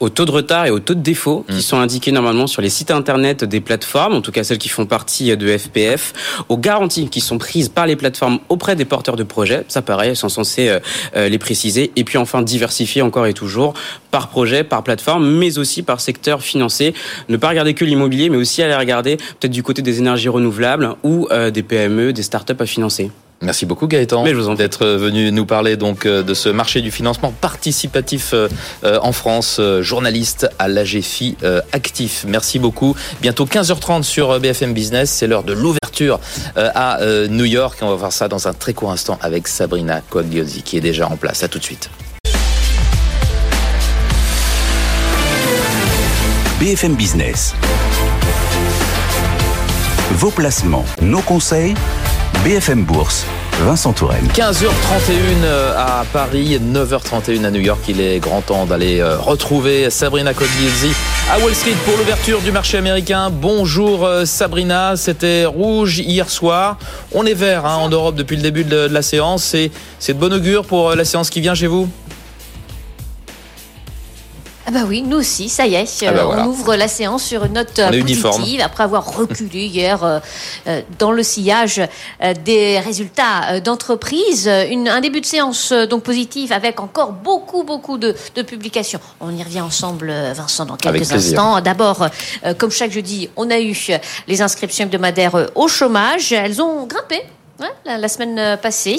Aux taux de retard et aux taux de défaut qui mm. sont indiqués normalement sur les sites internet des plateformes, en tout cas celles qui font partie de FPF, aux garanties qui sont prises par les plateformes auprès des porteurs de projets, ça pareil, elles sont censées euh, euh, les préciser, et puis enfin diversifier encore et toujours par projet, par plateforme, mais aussi par secteur financier. Ne pas regarder que l'immobilier, mais aussi aller regarder peut-être du côté des énergies renouvelables ou euh, des PME, des startups à financer.
Merci beaucoup Gaëtan d'être venu nous parler donc euh, de ce marché du financement participatif euh, euh, en France, journaliste à l'AGFI actif. Merci beaucoup. Bientôt 15h30 sur BFM Business, c'est l'heure de l'ouverture à New York on va voir ça dans un très court instant avec Sabrina Coagliozzi qui est déjà en place. À tout de suite.
BFM Business. Vos placements, nos conseils BFM Bourse. Vincent Touraine.
15h31 euh, à Paris, 9h31 à New York. Il est grand temps d'aller euh, retrouver Sabrina Cogliuzzi à Wall Street pour l'ouverture du marché américain. Bonjour euh, Sabrina, c'était rouge hier soir. On est vert hein, en Europe depuis le début de la séance. C'est de bon augure pour la séance qui vient chez vous?
Bah oui, nous aussi, ça y est.
Ah bah
euh,
voilà.
On ouvre la séance sur une note euh, positive après avoir reculé hier euh, dans le sillage euh, des résultats d'entreprise. Un début de séance donc positif avec encore beaucoup beaucoup de, de publications. On y revient ensemble, Vincent, dans quelques instants. D'abord, euh, comme chaque jeudi, on a eu les inscriptions hebdomadaires au chômage. Elles ont grimpé. La, semaine euh, passée,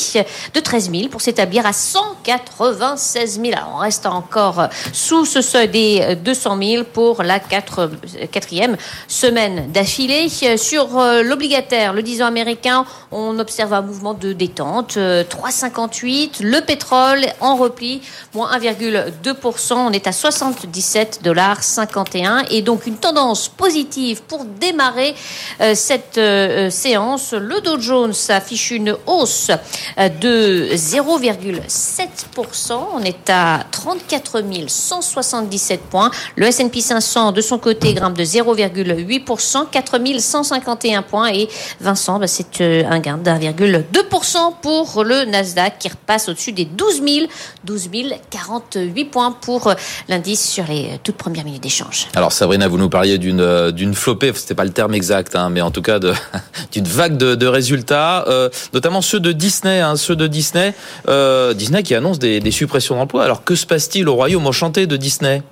de 13 000 pour s'établir à 196 000. Alors, on reste encore euh, sous ce seuil des euh, 200 000 pour la euh, quatrième semaine d'affilée. Euh, Sur euh, l'obligataire, le 10 ans américain, on observe un mouvement de détente. euh, 3,58. Le pétrole en repli, moins 1,2%. On est à 77 dollars 51 et donc une tendance positive pour démarrer euh, cette euh, euh, séance. Le Dow Jones affiche une hausse euh, de 0,7%. On est à 34 177 points. Le S&P 500 de son côté grimpe de 0,8%, 4 151 points et Vincent, bah, c'est euh, un gain d'1,2% pour le Nasdaq qui repasse au-dessus des 12 000, 12 048 points pour euh, l'indice sur les toutes premières minutes d'échange.
Alors Sabrina, vous nous parliez d'une d'une flopée, c'était pas le terme exact, hein, mais en tout cas (laughs) d'une vague de, résultats, notamment ceux de Disney, hein, ceux de Disney, euh, Disney qui annonce des, des suppressions d'emplois. Alors que se passe-t-il au royaume enchanté de Disney?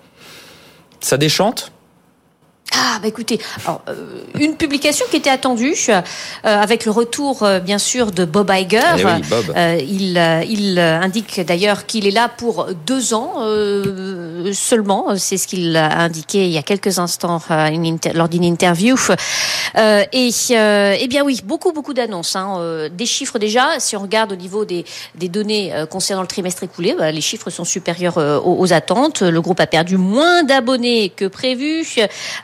Ça déchante?
Ah, bah écoutez, alors, euh, une publication qui était attendue, euh, avec le retour, euh, bien sûr, de Bob Iger.
Eh oui, Bob.
Euh, il il indique d'ailleurs qu'il est là pour deux ans euh, seulement. C'est ce qu'il a indiqué il y a quelques instants euh, lors d'une interview. Euh, et euh, eh bien oui, beaucoup beaucoup d'annonces, hein, euh, des chiffres déjà. Si on regarde au niveau des, des données concernant le trimestre écoulé, bah, les chiffres sont supérieurs aux, aux attentes. Le groupe a perdu moins d'abonnés que prévu,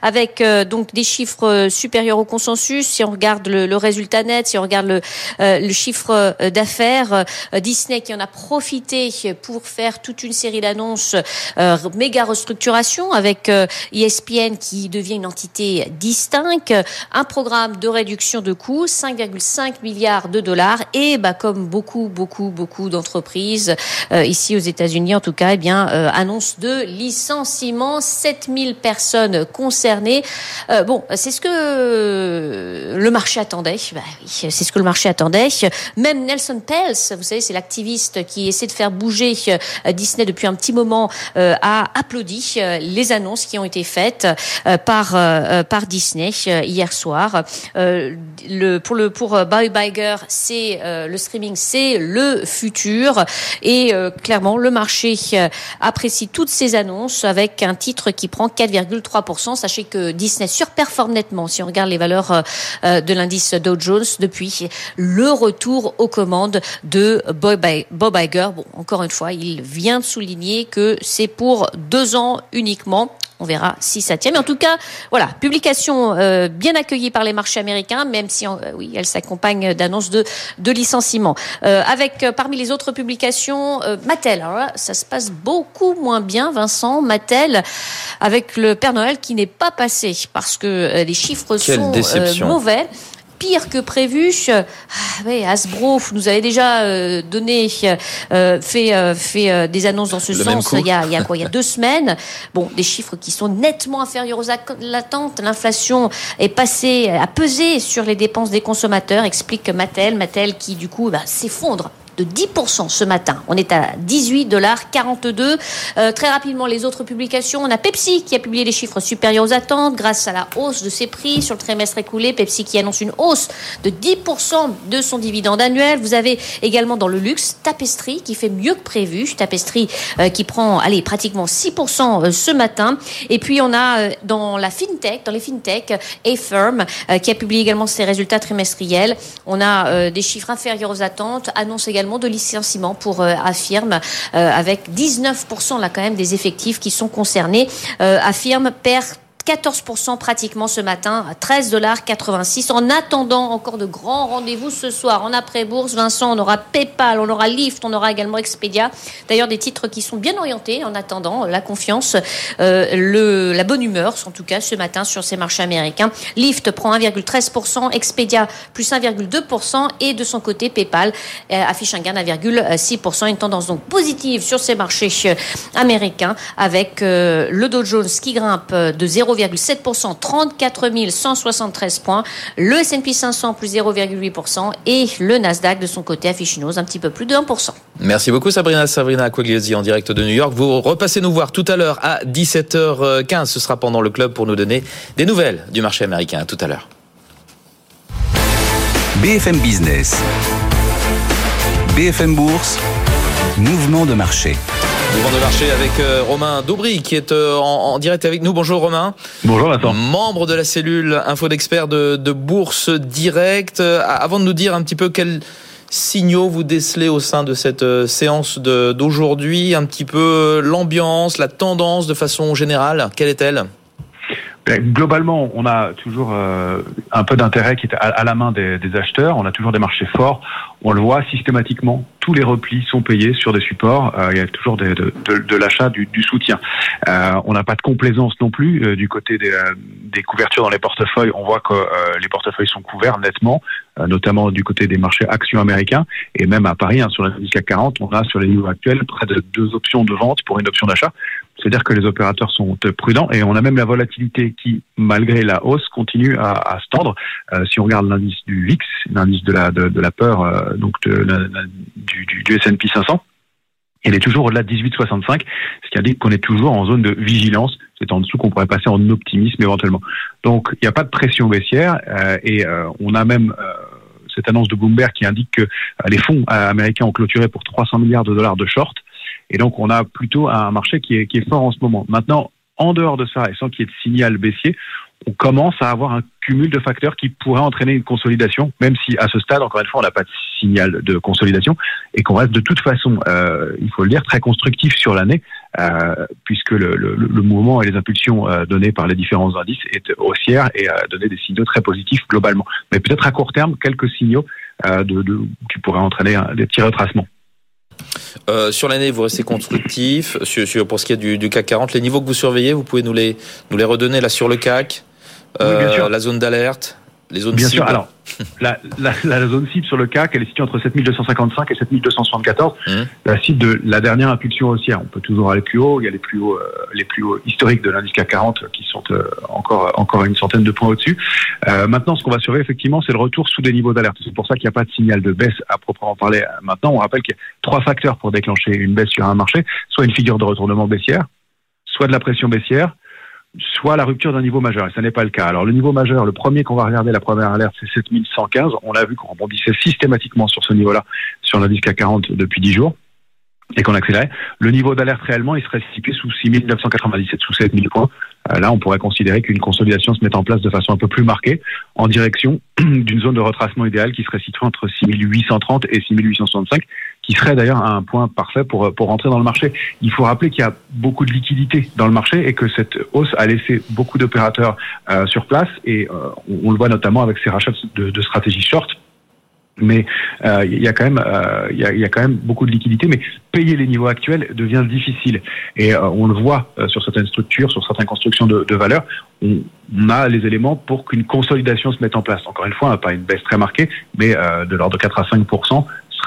avec euh, donc des chiffres euh, supérieurs au consensus. Si on regarde le, le résultat net, si on regarde le, euh, le chiffre euh, d'affaires, Disney qui en a profité pour faire toute une série d'annonces méga restructuration avec ESPN qui devient une entité distincte, un programme de réduction de coûts, 5,5 milliards de dollars et bah, comme beaucoup beaucoup beaucoup d'entreprises ici aux États-Unis en tout cas, eh bien annonce de licenciement, 7000 personnes concernées. Euh, bon, c'est ce que le marché attendait. Bah oui, c'est ce que le marché attendait. Même Nelson Pels, vous savez, c'est l'activiste qui essaie de faire bouger euh, Disney depuis un petit moment, euh, a applaudi euh, les annonces qui ont été faites euh, par euh, par Disney hier soir. Le pour le pour euh, Bob Iger, c'est le streaming, c'est le futur et clairement le marché apprécie toutes ces annonces avec un titre qui prend 4,3%. Sachez que Disney surperforme nettement si on regarde les valeurs euh, euh, de l'indice Dow Jones depuis le retour aux commandes de Bob Iger. Bon, encore une fois, il vient de souligner que c'est pour deux ans uniquement. On verra si ça tient. Mais en tout cas, voilà, publication euh, bien accueillie par les marchés américains, même si, euh, oui, elle s'accompagne d'annonces de, de licenciements. Euh, avec, parmi les autres publications, euh, Mattel. Alors là, ça se passe beaucoup moins bien, Vincent. Mattel, avec le Père Noël qui n'est pas passé parce que les chiffres
Quelle
sont euh, mauvais pire que prévu. Ah, ouais, Hasbro nous avait déjà euh, donné, euh, fait, euh, fait euh, des annonces dans ce
Le
sens il y, a, il y a quoi Il y a deux semaines. Bon, des chiffres qui sont nettement inférieurs aux attentes. L'inflation est passée, a pesé sur les dépenses des consommateurs, explique Mattel. Mattel qui, du coup, bah, s'effondre de 10% ce matin. On est à 18 dollars 42. Euh, très rapidement, les autres publications. On a Pepsi qui a publié les chiffres supérieurs aux attentes grâce à la hausse de ses prix sur le trimestre écoulé. Pepsi qui annonce une hausse de 10% de son dividende annuel. Vous avez également dans le luxe Tapestry qui fait mieux que prévu. Tapestry euh, qui prend, allez, pratiquement 6% euh, ce matin. Et puis on a euh, dans la fintech, dans les fintech, Affirm euh, qui a publié également ses résultats trimestriels. On a des chiffres inférieurs aux attentes. Annonce également de licenciements pour euh, Affirm euh, avec 19% là quand des effectifs qui sont concernés. Euh, Affirm perd 14% pratiquement ce matin, à 13 dollars 86. En attendant encore de grands rendez-vous ce soir en après-bourse, Vincent, on aura PayPal, on aura Lyft, on aura également Expedia. D'ailleurs, des titres qui sont bien orientés en attendant la confiance, euh, le, la bonne humeur, en tout cas ce matin sur ces marchés américains. Lyft prend 1,13%, Expedia plus 1,2% et de son côté PayPal euh, affiche un gain d'1,6%. Une tendance donc positive sur ces marchés euh, américains avec euh, le Dow Jones qui grimpe de 0,7%, 34 173 points, le S&P 500 plus 0,8% et le Nasdaq de son côté affiche une hausse un petit peu plus de 1%.
Merci beaucoup Sabrina, Sabrina Quagliosi en direct de New York. Vous repassez nous voir tout à l'heure à 17h15. Ce sera pendant le club pour nous donner des nouvelles du marché américain. À tout à l'heure.
BFM Business. BFM Bourse. Mouvement de marché.
Mouvement de marché avec euh, Romain Daubry qui est euh, en, direct avec nous. Bonjour Romain.
Bonjour Vincent.
Membre de la cellule info d'experts de, de, Bourse Direct. Euh, avant de nous dire un petit peu quels signaux vous décelez au sein de cette séance d'aujourd'hui, un petit peu l'ambiance, la tendance de façon générale, quelle est-elle?
Globalement, on a toujours euh, un peu d'intérêt qui est à, la main des, acheteurs. On a toujours des marchés forts. On le voit systématiquement. Tous les replis sont payés sur des supports. Euh, il y a toujours de, l'achat, du, soutien. Euh, on n'a pas de complaisance non plus du côté des, couvertures dans les portefeuilles. On voit que les portefeuilles sont couverts nettement, notamment du côté des marchés actions américains et même à Paris hein, sur l'indice CAC 40. On a sur les niveaux actuels près de deux options de vente pour une option d'achat. C'est-à-dire que les opérateurs sont prudents et on a même la volatilité qui, malgré la hausse, continue à, à se tendre. Euh, si on regarde l'indice du VIX, l'indice de la, de, de la peur, euh, donc de, du, du, du S&P 500, il est toujours au-delà de 18,65, ce qui indique qu'on est toujours en zone de vigilance. C'est en dessous qu'on pourrait passer en optimisme éventuellement. Donc, il n'y a pas de pression baissière euh, et on a même cette annonce de Bloomberg qui indique que les fonds américains ont clôturé pour 300 milliards de dollars de short. Et donc, on a plutôt un marché qui est, fort en ce moment. Maintenant, en dehors de ça, et sans qu'il y ait de signal baissier, on commence à avoir un cumul de facteurs qui pourraient entraîner une consolidation, même si à ce stade, encore une fois, on n'a pas de signal de consolidation et qu'on reste de toute façon, euh, il faut le dire, très constructif sur l'année, euh, puisque le, mouvement et les impulsions euh, données par les différents indices est haussière et a donné des signaux très positifs globalement. Mais peut-être à court terme, quelques signaux de, qui pourraient entraîner des petits retracements.
Euh, sur l'année, vous restez constructif. Sur, sur, pour ce qui est du, du, CAC 40, les niveaux que vous surveillez, vous pouvez nous les, nous les redonner là sur le CAC, euh, la zone d'alerte les zones
Bien sûr. Alors, la, la, la, zone cible sur le CAC, elle est située entre 7255 et 7274. Mmh. La cible de la dernière impulsion haussière. On peut toujours aller plus haut. Il y a les plus hauts, euh, les plus hauts historiques de l'indice CAC 40 qui sont euh, encore encore une centaine de points au-dessus. Euh, maintenant, ce qu'on va surveiller effectivement, c'est le retour sous des niveaux d'alerte. C'est pour ça qu'il n'y a pas de signal de baisse à proprement parler. Maintenant, on rappelle qu'il y a trois facteurs pour déclencher une baisse sur un marché soit une figure de retournement baissière, soit de la pression baissière, soit la rupture d'un niveau majeur, et ce n'est pas le cas. Alors le niveau majeur, le premier qu'on va regarder, la première alerte, c'est 7115. On a vu qu'on rebondissait systématiquement sur ce niveau-là, sur l'indice CAC 40 depuis 10 jours et qu'on accélérait. Le niveau d'alerte réellement, il serait situé sous 6997, sous 7000 points. Euh, là, on pourrait considérer qu'une consolidation se met en place de façon un peu plus marquée en direction (clears throat) d'une zone de retracement idéale qui serait située entre 6830 et 6865, qui serait d'ailleurs un point parfait pour, pour rentrer dans le marché. Il faut rappeler qu'il y a beaucoup de liquidités dans le marché et que cette hausse a laissé beaucoup d'opérateurs euh, sur place et euh, on, le voit notamment avec ces rachats de, de stratégies short. Mais euh, il y a quand même euh, il y, y, a, quand même beaucoup de liquidités mais payer les niveaux actuels devient difficile. Et euh, on le voit euh, sur certaines structures sur certaines constructions de, de valeur on, on, a les éléments pour qu'une consolidation se mette en place. Encore une fois pas une baisse très marquée mais euh, de l'ordre de 4 à 5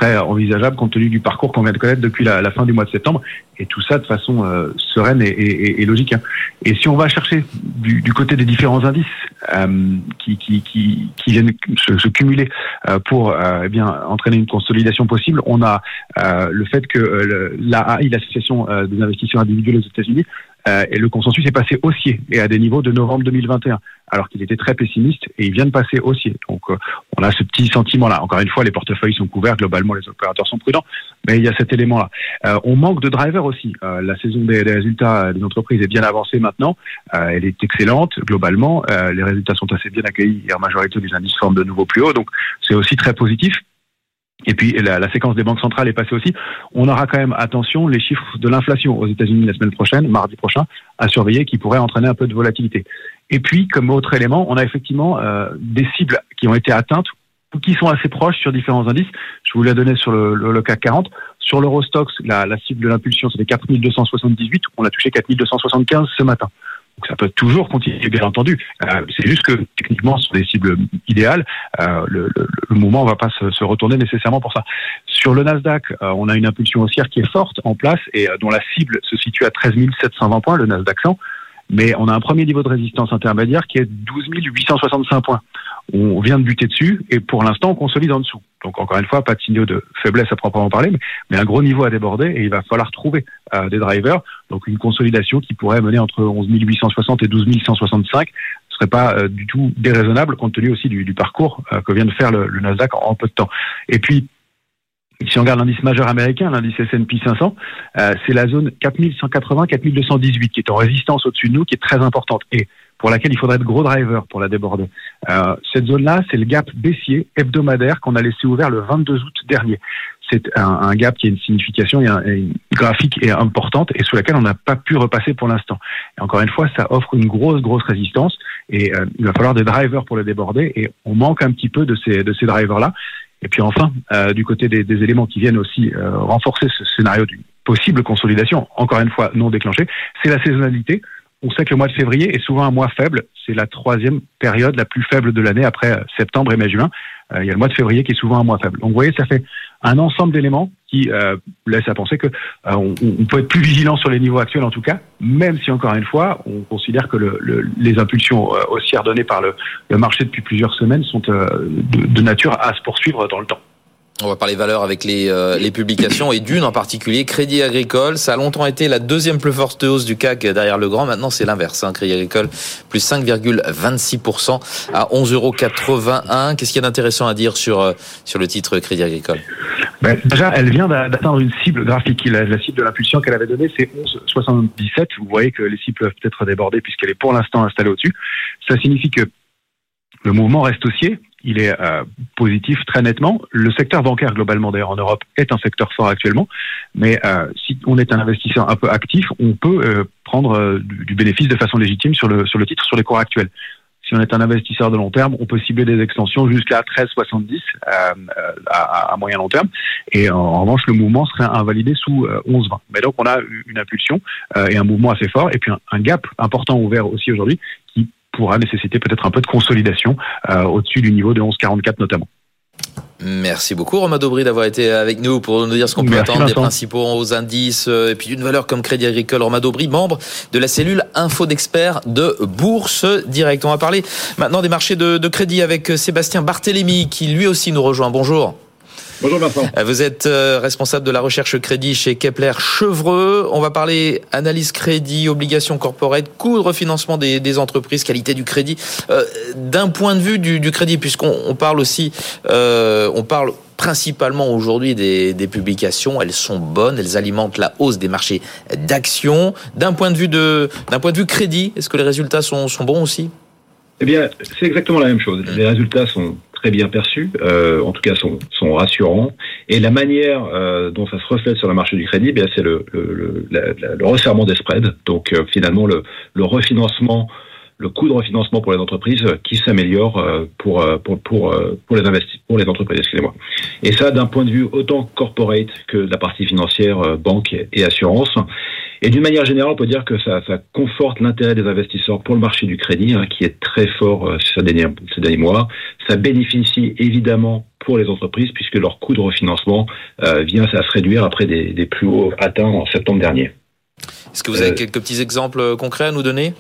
envisageable compte tenu du parcours qu'on vient de connaître depuis la, fin du mois de septembre et tout ça de façon euh, sereine et, logique. Hein. Et si on va chercher du, côté des différents indices euh, qui, qui, qui, qui, viennent se, cumuler euh, pour euh, eh bien entraîner une consolidation possible, on a euh, le fait que l'AAI, l'association des investisseurs individuels aux États-Unis, et le consensus est passé haussier et à des niveaux de novembre 2021 alors qu'il était très pessimiste et il vient de passer haussier. Donc euh, on a ce petit sentiment-là. Encore une fois, les portefeuilles sont couverts, globalement les opérateurs sont prudents, mais il y a cet élément-là. Euh, on manque de drivers aussi. Euh, la saison des, résultats des entreprises est bien avancée maintenant, elle est excellente globalement, les résultats sont assez bien accueillis et en majorité des indices forment de nouveau plus haut, donc c'est aussi très positif. Et puis la, la, séquence des banques centrales est passée aussi. On aura quand même, attention, les chiffres de l'inflation aux États-Unis la semaine prochaine, mardi prochain, à surveiller, qui pourraient entraîner un peu de volatilité. Et puis, comme autre élément, on a effectivement euh, des cibles qui ont été atteintes ou qui sont assez proches sur différents indices. Je vous l'ai donné sur le, le, CAC 40. Sur l'Eurostox, la, la cible de l'impulsion, c'était 4278. On a touché 4275 ce matin. Donc ça peut toujours continuer, bien entendu. Euh, c'est juste que techniquement, sur des cibles idéales, euh, le, le, le, mouvement ne va pas se, se, retourner nécessairement pour ça. Sur le Nasdaq, euh, on a une impulsion haussière qui est forte en place et euh, dont la cible se situe à 13 720 points, le Nasdaq 100. Mais on a un premier niveau de résistance intermédiaire qui est 12 865 points. On vient de buter dessus et pour l'instant on consolide en dessous. Donc encore une fois, pas de signaux de faiblesse à proprement parler, mais, un gros niveau à déborder et il va falloir trouver euh, des drivers. Donc une consolidation qui pourrait mener entre 11 860 et 12 165 ce serait pas euh, du tout déraisonnable compte tenu aussi du, du parcours euh, que vient de faire le, le Nasdaq en, en, peu de temps. Et puis si on regarde l'indice majeur américain, l'indice S&P 500, euh, c'est la zone 4180-4218 qui est en résistance au-dessus de nous, qui est très importante et pour laquelle il faudrait de gros drivers pour la déborder. Euh, cette zone-là, c'est le gap baissier hebdomadaire qu'on a laissé ouvert le 22 août dernier. C'est un, un, gap qui a une signification et un, une graphique et importante et sous laquelle on n'a pas pu repasser pour l'instant. Et encore une fois, ça offre une grosse, grosse résistance et euh, il va falloir des drivers pour le déborder et on manque un petit peu de ces, de ces drivers-là. Et puis enfin, euh, du côté des, des, éléments qui viennent aussi euh, renforcer ce scénario d'une possible consolidation, encore une fois non déclenchée, c'est la saisonnalité. On sait que le mois de février est souvent un mois faible. C'est la troisième période la plus faible de l'année après euh, septembre et mai-juin. Euh, il y a le mois de février qui est souvent un mois faible. Donc vous voyez, ça fait un ensemble d'éléments qui euh, laissent à penser que euh, on, peut être plus vigilant sur les niveaux actuels en tout cas, même si encore une fois, on considère que le, le, les impulsions haussières données par le, marché depuis plusieurs semaines sont de nature à se poursuivre dans le temps.
On va parler valeurs avec les, euh, les publications et d'une en particulier, Crédit Agricole. Ça a longtemps été la deuxième plus forte hausse du CAC derrière le grand. Maintenant, c'est l'inverse. Hein. Crédit Agricole, plus 5,26% à 11,81 euros. Qu'est-ce qu'il y a d'intéressant à dire sur, euh, sur le titre Crédit Agricole?
Ben, Déjà, elle vient d'atteindre une cible graphique. La, cible de l'impulsion qu'elle avait donnée, c'est 11,77. Vous voyez que les cibles peuvent être débordées puisqu'elle est pour l'instant installée au-dessus. Ça signifie que le mouvement reste haussier, il est euh, positif très nettement. Le secteur bancaire globalement d'ailleurs en Europe est un secteur fort actuellement, mais euh, si on est un investisseur un peu actif, on peut euh, prendre euh, du, bénéfice de façon légitime sur le sur le titre sur les cours actuels. Si on est un investisseur de long terme, on peut cibler des extensions jusqu'à 13,70 à, à, moyen long terme. Et en, revanche, le mouvement serait invalidé sous 11,20. Mais donc on a une impulsion et un mouvement assez fort, et puis un, gap important ouvert aussi aujourd'hui pourra nécessiter peut-être un peu de consolidation euh, au-dessus du niveau de 11,44 notamment.
Merci beaucoup Romain Daubry d'avoir été avec nous pour nous dire ce qu'on peut attendre Vincent. des principaux indices euh, et puis d'une valeur comme Crédit Agricole. Romain Daubry, membre de la cellule Info d'experts de Bourse Direct. On va parler maintenant des marchés de, de crédit avec Sébastien Barthélémy qui lui aussi nous rejoint. Bonjour.
Bonjour Vincent.
Vous êtes euh, responsable de la recherche crédit chez Kepler Chevreux. On va parler analyse crédit, obligations corporate, coût de refinancement des, des entreprises, qualité du crédit. Euh, D'un point de vue du, du crédit, puisqu'on on parle aussi, euh, on parle principalement aujourd'hui des, des, publications. Elles sont bonnes, elles alimentent la hausse des marchés d'actions. D'un point de vue de, d'un point de vue crédit, est-ce que les résultats sont, sont bons aussi?
Eh bien, c'est exactement la même chose. Les résultats sont très bien perçus, euh, en tout cas sont, sont rassurants. Et la manière euh, dont ça se reflète sur le marché du crédit, bien c'est le, le, le, la, le, resserrement des spreads. Donc euh, finalement le, le refinancement le coût de refinancement pour les entreprises qui s'améliore euh, pour, euh, pour, pour, euh, pour, les investissements, pour les entreprises, excusez-moi. Et ça, d'un point de vue autant corporate que la partie financière, banque et assurance. Et d'une manière générale, on peut dire que ça, ça conforte l'intérêt des investisseurs pour le marché du crédit, hein, qui est très fort ces derniers, ces derniers mois. Ça bénéficie évidemment pour les entreprises, puisque leur coût de refinancement euh, vient à se réduire après des, des plus hauts atteints en septembre dernier.
Est-ce que vous avez euh, quelques petits exemples concrets à nous donner?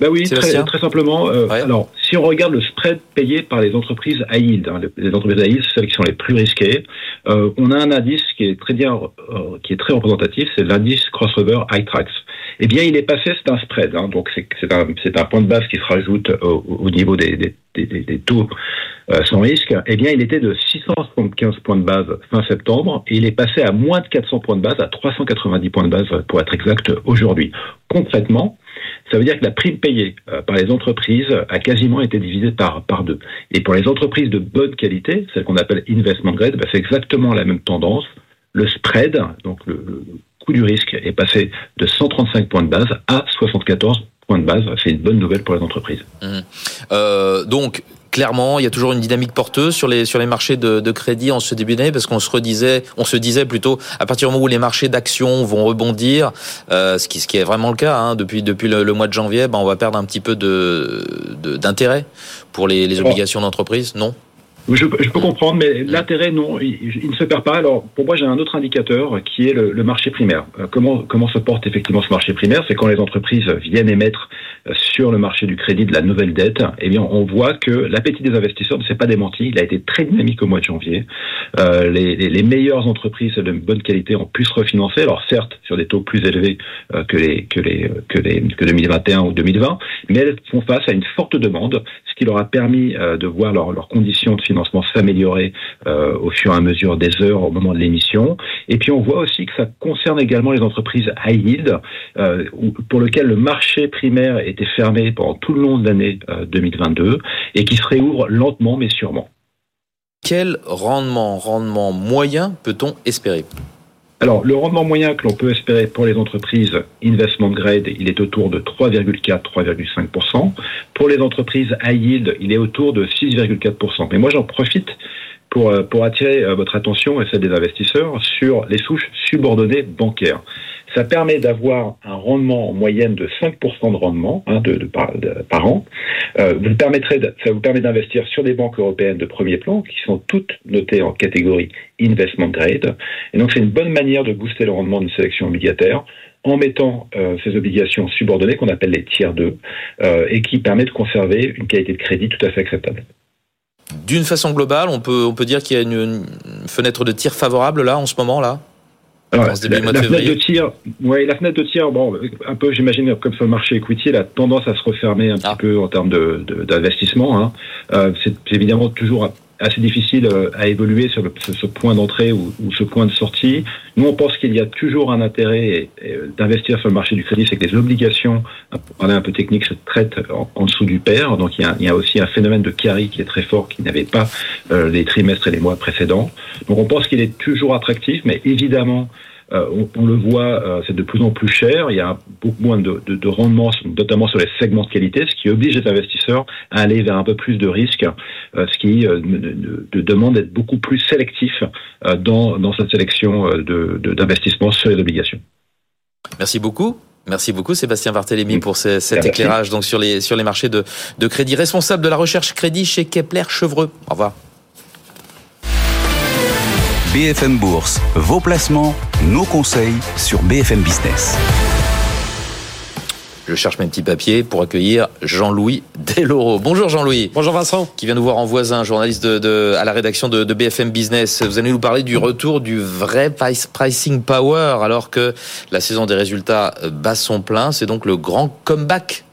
Ben oui, très, très, simplement. Euh, ouais. Alors, si on regarde le spread payé par les entreprises à yield, hein, les entreprises à yield, celles qui sont les plus risquées, euh, on a un indice qui est très bien, euh, qui est très représentatif, c'est l'indice crossover iTrax. Eh bien, il est passé, c'est un spread, hein, donc c'est un, un point de base qui se rajoute au, au niveau des, des, des, des taux euh, sans risque. Eh bien, il était de 675 points de base fin septembre et il est passé à moins de 400 points de base, à 390 points de base pour être exact aujourd'hui. Concrètement, Ça veut dire que la prime payée euh, par les entreprises a quasiment été divisée par, deux. Et pour les entreprises de bonne qualité, celles qu'on appelle investment grade, bah, c'est exactement la même tendance. Le spread, donc le, le coût du risque, est passé de 135 points de base à 74 points de base. C'est une bonne nouvelle pour les entreprises.
Mmh. Euh, donc, clairement, il y a toujours une dynamique porteuse sur les sur les marchés de, de crédit en ce début d'année parce qu'on se redisait, on se disait plutôt à partir du moment où les marchés d'actions vont rebondir, euh, ce qui ce qui est vraiment le cas hein, depuis depuis le, le, mois de janvier, ben on va perdre un petit peu de d'intérêt pour les, les obligations d'entreprise, non?
Je, je, peux comprendre, mais l'intérêt, non, il, il, ne se perd pas. Alors, pour moi, j'ai un autre indicateur qui est le, le marché primaire. Euh, comment, comment se porte effectivement ce marché primaire? C'est quand les entreprises viennent émettre euh, sur le marché du crédit de la nouvelle dette. Eh bien, on voit que l'appétit des investisseurs ne s'est pas démenti. Il a été très dynamique au mois de janvier. Euh, les, les, les, meilleures entreprises de bonne qualité ont pu se refinancer. Alors, certes, sur des taux plus élevés euh, que les que les que les que 2021 ou 2020, mais elles font face à une forte demande, ce qui leur a permis euh, de voir leurs leurs conditions de financement financement s'améliorer euh, au fur et à mesure des heures au moment de l'émission. Et puis on voit aussi que ça concerne également les entreprises high yield, euh, pour lesquelles le marché primaire était fermé pendant tout le long de l'année euh, 2022 et qui se réouvre lentement mais sûrement.
Quel rendement, rendement moyen peut-on espérer?
Alors, le rendement moyen que l'on peut espérer pour les entreprises investment grade, il est autour de 3,4-3,5%. Pour les entreprises high yield, il est autour de 6,4%. Mais moi, j'en profite pour, pour attirer votre attention et celle des investisseurs sur les souches subordonnées bancaires. Ça permet d'avoir un rendement en moyenne de 5% de rendement hein, par, an. Euh, ça vous permet d'investir sur des banques européennes de premier plan qui sont toutes notées en catégorie investment grade. Et donc c'est une bonne manière de booster le rendement d'une sélection obligataire en mettant euh, ces obligations subordonnées qu'on appelle les tiers 2 euh, et qui permet de conserver une qualité de crédit tout à fait acceptable.
D'une façon globale, on peut, on peut dire qu'il y a une, une fenêtre de tir favorable là en ce moment là?
Alors, la, la fenêtre de tir, ouais, la fenêtre de tir, bon, un peu, j'imagine, comme sur le marché equity, elle a tendance à se refermer un ah. petit peu en termes d'investissement. De, hein. euh, c'est évidemment toujours assez difficile à évoluer sur le, ce, point d'entrée ou, ou, ce point de sortie. Nous, on pense qu'il y a toujours un intérêt d'investir sur le marché du crédit, c'est que les obligations, pour parler un peu technique, se traitent en, en dessous du pair. Donc, il y, a, il y, a, aussi un phénomène de carry qui est très fort, qui n'avait pas euh, les trimestres et les mois précédents. Donc, on pense qu'il est toujours attractif, mais évidemment, euh, on, on, le voit, euh, c'est de plus en plus cher. Il y a beaucoup moins de, de, de, rendement, notamment sur les segments de qualité, ce qui oblige les investisseurs à aller vers un peu plus de risques, euh, ce qui de, de demande d'être beaucoup plus sélectif dans, dans cette sélection d'investissement sur les obligations.
Merci beaucoup. Merci beaucoup Sébastien Barthélémy pour ce, cet Merci. éclairage donc sur les sur les marchés de, de crédit. Responsable de la recherche crédit chez Kepler Chevreux. Au revoir.
BFM Bourse, vos placements, nos conseils sur BFM Business.
Je cherche mes petits papiers pour accueillir Jean-Louis Deloro. Bonjour Jean-Louis.
Bonjour Vincent.
Qui vient nous voir en voisin, journaliste de, de, à la rédaction de, de, BFM Business. Vous allez nous parler du retour du vrai pricing power alors que la saison des résultats bat son plein. C'est donc le grand comeback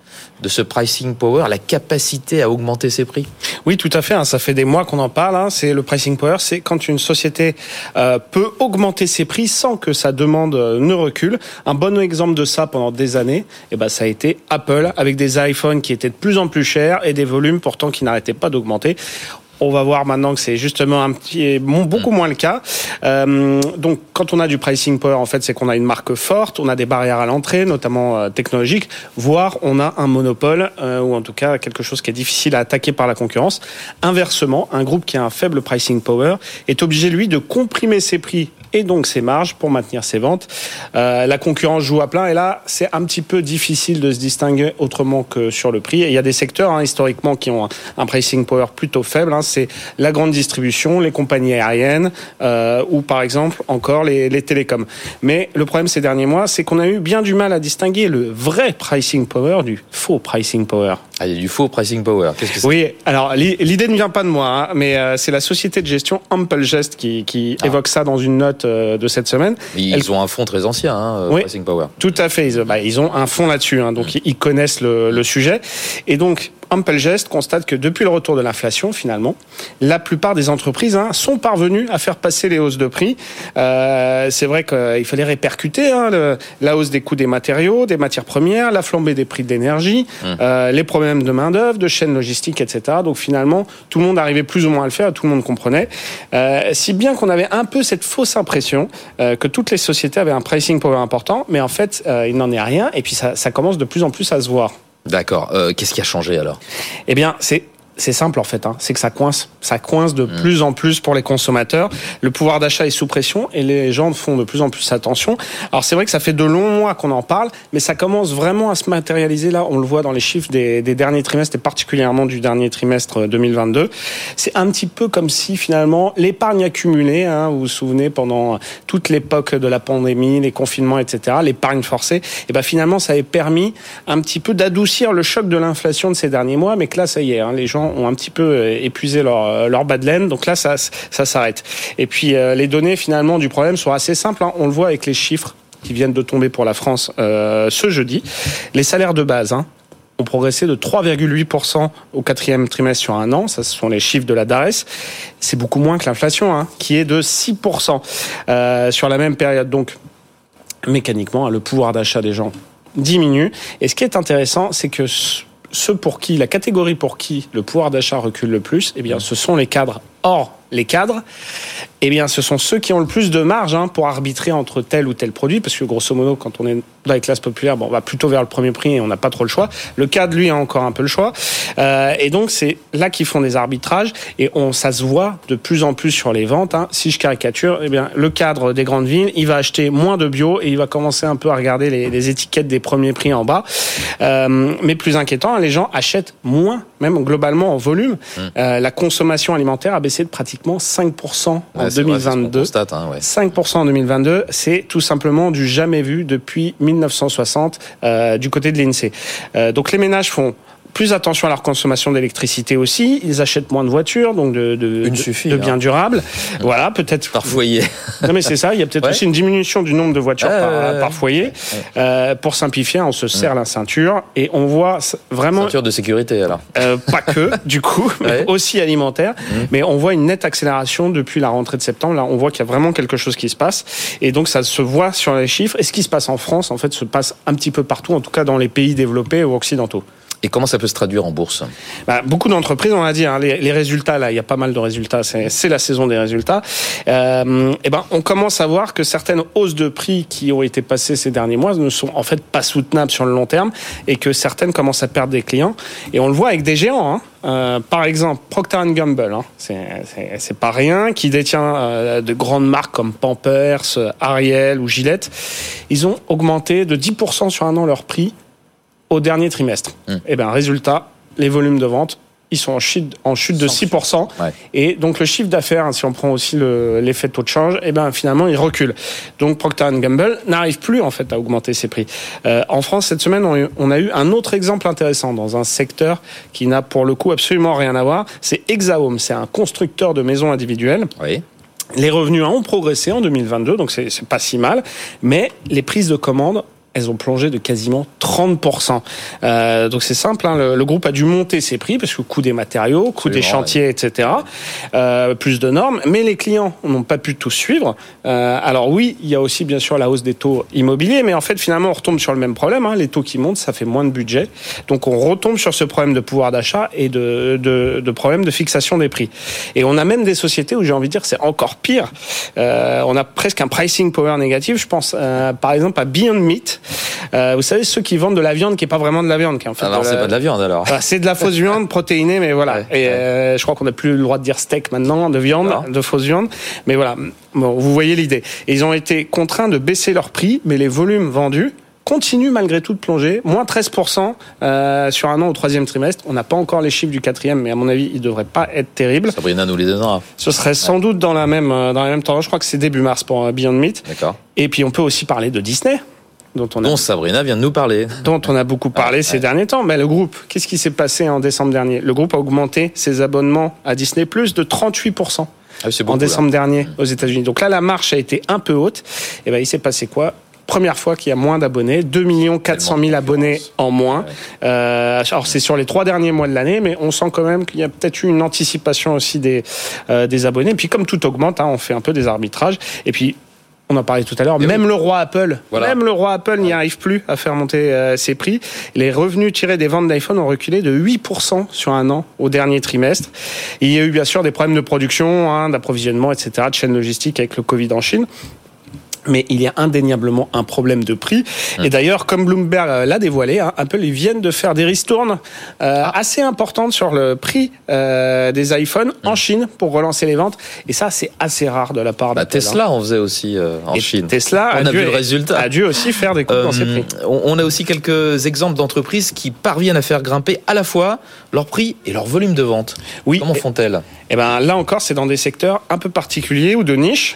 de ce pricing power, la capacité à augmenter ses prix?
Oui, tout à fait. Hein, ça fait des mois qu'on en parle. Hein, c'est le pricing power, c'est quand une société euh, peut augmenter ses prix sans que sa demande euh, ne recule. Un bon exemple de ça pendant des années, eh ben, ça a été Apple avec des iPhones qui étaient de plus en plus chers et des volumes pourtant qui n'arrêtaient pas d'augmenter. On va voir maintenant que c'est justement un petit, beaucoup moins le cas. Euh, donc, quand on a du pricing power, en fait, c'est qu'on a une marque forte, on a des barrières à l'entrée, notamment euh, technologiques, voire on a un monopole euh, ou en tout cas quelque chose qui est difficile à attaquer par la concurrence. Inversement, un groupe qui a un faible pricing power est obligé lui de comprimer ses prix et donc ses marges pour maintenir ses ventes. Euh, la concurrence joue à plein et là, c'est un petit peu difficile de se distinguer autrement que sur le prix. Et il y a des secteurs hein, historiquement qui ont un, un, pricing power plutôt faible. Hein, c'est la grande distribution, les compagnies aériennes euh, ou par exemple encore les, les télécoms. Mais le problème ces derniers mois, c'est qu'on a eu bien du mal à distinguer le vrai pricing power du faux pricing power.
Ah, il y a du faux pricing power. Qu'est-ce que c'est?
Oui, alors l'idée ne vient pas de moi, hein, mais euh, c'est la société de gestion Amplegest qui, qui ah. évoque ça dans une note euh, de cette semaine.
Ils Elle... ont un fonds très ancien, hein,
oui,
pricing power.
Tout à fait. Ils, bah, ils ont un fonds là-dessus, hein, donc mmh. ils connaissent le, le, sujet. Et donc Ampelgest constate que depuis le retour de l'inflation, finalement, la plupart des entreprises hein, sont parvenues à faire passer les hausses de prix. Euh, c'est vrai qu'il fallait répercuter hein, le, la hausse des coûts des matériaux, des matières premières, la flambée des prix de l'énergie, mmh. euh, les problèmes de main d'œuvre, de chaînes logistiques, etc. Donc finalement, tout le monde arrivait plus ou moins à le faire, tout le monde comprenait. Euh, si bien qu'on avait un peu cette fausse impression que toutes les sociétés avaient un pricing power important, mais en fait, il n'en est rien. Et puis ça, ça commence de plus en plus à se voir.
D'accord. Euh, Qu'est-ce qui a changé alors?
Eh bien, c'est c'est simple en fait, hein. c'est que ça coince, ça coince de mmh. plus en plus pour les consommateurs. Le pouvoir d'achat est sous pression et les gens font de plus en plus attention. Alors c'est vrai que ça fait de longs mois qu'on en parle, mais ça commence vraiment à se matérialiser là. On le voit dans les chiffres des, des derniers trimestres et particulièrement du dernier trimestre 2022. C'est un petit peu comme si finalement l'épargne accumulée, hein, vous vous souvenez pendant toute l'époque de la pandémie, les confinements, etc., l'épargne forcée, et eh ben finalement ça avait permis un petit peu d'adoucir le choc de l'inflation de ces derniers mois, mais que là ça y est, hein, les gens ont un petit peu euh, épuisé leur, euh, leur bas de laine. Donc là, ça, ça s'arrête. Et puis, euh, les données finalement du problème sont assez simples. Hein. On le voit avec les chiffres qui viennent de tomber pour la France ce jeudi. Les salaires de base hein, ont progressé de 3,8% au quatrième trimestre sur un an. Ça, ce sont les chiffres de la DARES. C'est beaucoup moins que l'inflation, hein, qui est de 6% euh, sur la même période. Donc, mécaniquement, le pouvoir d'achat des gens diminue. Et ce qui est intéressant, c'est que ceux pour qui, la catégorie pour qui le pouvoir d'achat recule le plus, eh bien, ce sont les cadres. Or, les cadres, eh bien, ce sont ceux qui ont le plus de marge hein, pour arbitrer entre tel ou tel produit, parce que grosso modo, quand on est dans les classes populaires, bon, on va plutôt vers le premier prix et on n'a pas trop le choix. Le cadre, lui, a encore un peu le choix. Euh, et donc, c'est là qu'ils font des arbitrages et on, ça se voit de plus en plus sur les ventes. Hein. Si je caricature, eh bien, le cadre des grandes villes, il va acheter moins de bio et il va commencer un peu à regarder les, les étiquettes des premiers prix en bas. Euh, mais plus inquiétant, les gens achètent moins, même globalement en volume. Mmh. Euh, la consommation alimentaire a baissé de pratiquement 5% en ouais, 2022.
Constate, hein, ouais.
5% en 2022, c'est tout simplement du jamais vu depuis 1960 euh, du côté de l'INSEE. Euh, donc les ménages font plus attention à leur consommation d'électricité aussi. Ils achètent moins de voitures, donc de, de,
suffit,
de biens
hein.
durables. Voilà, peut-être.
Par foyer.
Non, mais c'est ça. Il y a peut-être
Ouais.
aussi une diminution du nombre de voitures par, foyer. Euh, pour simplifier, on se serre la ceinture et on voit vraiment.
Ceinture de sécurité alors.
Euh, pas que, (laughs) du coup, mais aussi alimentaire. Mais on voit une nette accélération depuis la rentrée de septembre. Là, on voit qu'il y a vraiment quelque chose qui se passe. Et donc, ça se voit sur les chiffres. Et ce qui se passe en France, en fait, se passe un petit peu partout, en tout cas dans les pays développés ou occidentaux.
Et comment ça peut se traduire en bourse?
Bah, beaucoup d'entreprises, on a dit, hein, les, les résultats, là, il y a pas mal de résultats, c'est la saison des résultats. Euh, et ben, on commence à voir que certaines hausses de prix qui ont été passées ces derniers mois ne sont en fait pas soutenables sur le long terme et que certaines commencent à perdre des clients. Et on le voit avec des géants. Hein. Euh, par exemple, Procter Gamble, hein, c'est- pas rien, qui détient euh, de grandes marques comme Pampers, Ariel ou Gillette. Ils ont augmenté de 10% sur un an leur prix au dernier trimestre.
Mmh.
Et ben résultat, les volumes de vente, ils sont en chute, en chute de 6%.
Ouais.
Et donc le chiffre d'affaires, hein, si on prend aussi le- l'effet de taux de change, et ben finalement il recule. Donc Procter Gamble n'arrive plus en fait à augmenter ses prix. Euh, en France cette semaine, on, a eu- on a eu un autre exemple intéressant dans un secteur qui n'a pour le coup absolument rien à voir. C'est Exahome, c'est un constructeur de maisons individuelles.
Oui.
Les revenus ont progressé en 2022, donc c'est pas si mal, mais les prises de commandes elles ont plongé de quasiment 30%. Euh, donc c'est simple, hein, le, le groupe a dû monter ses prix parce que coût des matériaux, coût des chantiers, etc. Euh, plus de normes, mais les clients n'ont pas pu tout suivre. Euh, alors oui, il y a aussi bien sûr la hausse des taux immobiliers, mais en fait finalement on retombe sur le même problème. Hein, les taux qui montent, ça fait moins de budget, donc on retombe sur ce problème de pouvoir d'achat et de, de, de problème de fixation des prix. Et on a même des sociétés où j'ai envie de dire c'est encore pire. Euh, on a presque un pricing power négatif. Je pense euh, par exemple à Beyond Meat. Euh, vous savez ceux qui vendent de la viande qui est pas vraiment de la viande, qui est en fait
Alors
de
c'est pas de la viande alors.
Voilà, c'est de la fausse viande protéinée, mais voilà.
Ouais,
et
ouais.
euh, je crois qu'on n'a plus le droit de dire steak maintenant, de viande, de fausse viande. Mais voilà, bon, vous voyez l'idée. Et ils ont été contraints de baisser leur prix, mais les volumes vendus continuent malgré tout de plonger, moins 13% euh, sur un an au troisième trimestre. On n'a pas encore les chiffres du quatrième, mais à mon avis, ils devraient pas être terribles.
Sabrina nous les donnera.
Ce serait sans doute dans la même euh, dans la même tendance. Je crois que c'est début mars pour euh, Beyond Meat.
D'accord.
Et puis on peut aussi parler de Disney, dont on a
Dont Sabrina vient de nous parler.
dont on a beaucoup parlé
Ouais,
ces
ouais.
derniers temps. Mais le groupe, qu'est-ce qui s'est passé en décembre dernier? Le groupe a augmenté ses abonnements à Disney Plus de 38%
Ah
en
beaucoup, là.
décembre dernier aux États-Unis. Donc là, la marche a été un peu haute. Et ben, il s'est passé quoi? Première fois qu'il y a moins d'abonnés, 2 400 000 abonnés en moins. Euh, alors c'est sur les trois derniers mois de l'année, mais on sent quand même qu'il y a peut-être eu une anticipation aussi des, euh, des abonnés. Et puis comme tout augmente, hein, on fait un peu des arbitrages. Et puis on en parlait tout à l'heure, même le roi Apple, même le roi Apple n'y arrive plus à faire monter euh, ses prix. Les revenus tirés des ventes d'iPhone ont reculé de 8% sur un an au dernier trimestre. il y a eu bien sûr des problèmes de production, hein, d'approvisionnement, etc., de chaîne logistique avec le Covid en Chine mais il y a indéniablement un problème de prix. Et d'ailleurs, comme Bloomberg euh, l'a dévoilé, hein, Apple ils viennent de faire des ristournes euh, ah. assez importantes sur le prix euh, des iPhones en Chine pour relancer les ventes. Et ça, c'est assez rare de la part bah,
Tesla, on faisait aussi en Chine.
Tesla
on
a,
vu le résultat.
a dû aussi faire des coups dans ses prix.
On a aussi quelques exemples d'entreprises qui parviennent à faire grimper à la fois leur prix et leur volume de vente. Oui. Comment font-elles?
Eh ben là encore, c'est dans des secteurs un peu particuliers ou de niche,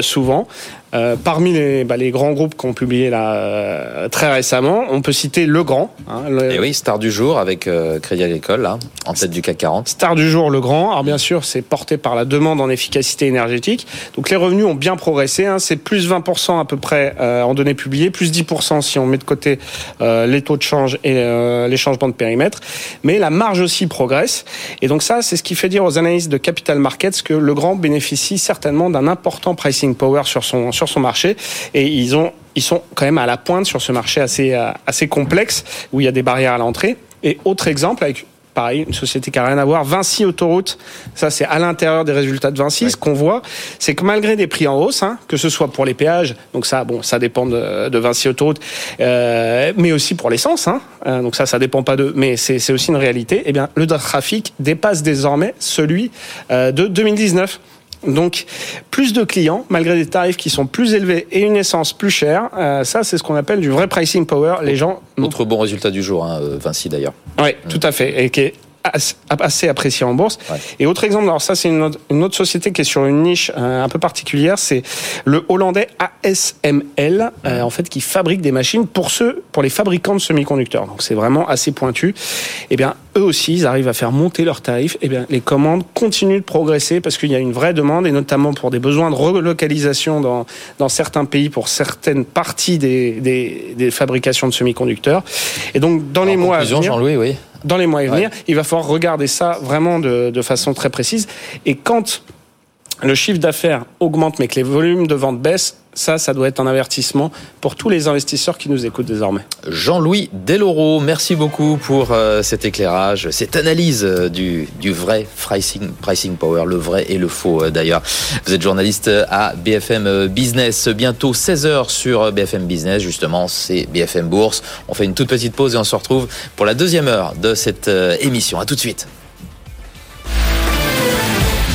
souvent. Euh, parmi les, bah, les, grands groupes qu'on publié là euh, très récemment, on peut citer Le Grand.
Hein, Et eh oui, star du jour avec euh, Crédit Agricole, là, en tête du CAC 40.
Star du jour, Le Grand. Alors bien sûr, c'est porté par la demande en efficacité énergétique. Donc les revenus ont bien progressé. Hein, c'est plus 20% à peu près en données publiées, plus 10% si on met de côté les taux de change et les changements de périmètre. Mais la marge aussi progresse. Et donc ça, c'est ce qui fait dire aux analystes de capital markets que Le Grand bénéficie certainement d'un important pricing power sur son sur son marché et ils ont ils sont quand même à la pointe sur ce marché assez euh, assez complexe où il y a des barrières à l'entrée. Et autre exemple avec pareil, une société qui n'a rien à voir. Vinci Autoroute, ça c'est à l'intérieur des résultats de Vinci. Ce qu'on voit, c'est que malgré des prix en hausse, hein, que ce soit pour les péages, donc ça, bon, ça dépend de, de Vinci Autoroute, euh, mais aussi pour l'essence, hein, euh, donc ça, ça dépend pas de, mais c'est aussi une réalité. Eh bien, le trafic dépasse désormais celui euh, de 2019. Donc, plus de clients, malgré des tarifs qui sont plus élevés et une essence plus chère. Euh, ça, c'est ce qu'on appelle du vrai pricing power. Les gens.
Autre bon résultat du jour, hein, euh, Vinci d'ailleurs.
Oui, tout à fait. Et qui est assez apprécié en bourse. Et autre exemple, alors ça c'est une, autre société qui est sur une niche euh, un peu particulière, c'est le hollandais ASML, euh, en fait qui fabrique des machines pour ceux, pour les fabricants de semi-conducteurs. Donc c'est vraiment assez pointu. Et eh bien eux aussi, ils arrivent à faire monter leurs tarifs. Et eh bien les commandes continuent de progresser parce qu'il y a une vraie demande et notamment pour des besoins de relocalisation dans, dans certains pays pour certaines parties des, des, des fabrications de semi-conducteurs. Et donc dans les mois à venir,
Jean-Louis, oui
dans les mois à venir. Il va falloir regarder ça vraiment de, de façon très précise. Et quand le chiffre d'affaires augmente mais que les volumes de vente baissent, ça, ça doit être un avertissement pour tous les investisseurs qui nous écoutent désormais.
Jean-Louis Deloro, merci beaucoup pour euh, cet éclairage, cette analyse euh, du, vrai pricing, pricing power, le vrai et le faux euh, d'ailleurs. Vous êtes journaliste à BFM Business, bientôt 16h sur BFM Business, justement, c'est BFM Bourse. On fait une toute petite pause et on se retrouve pour la deuxième heure de cette émission. À tout de suite.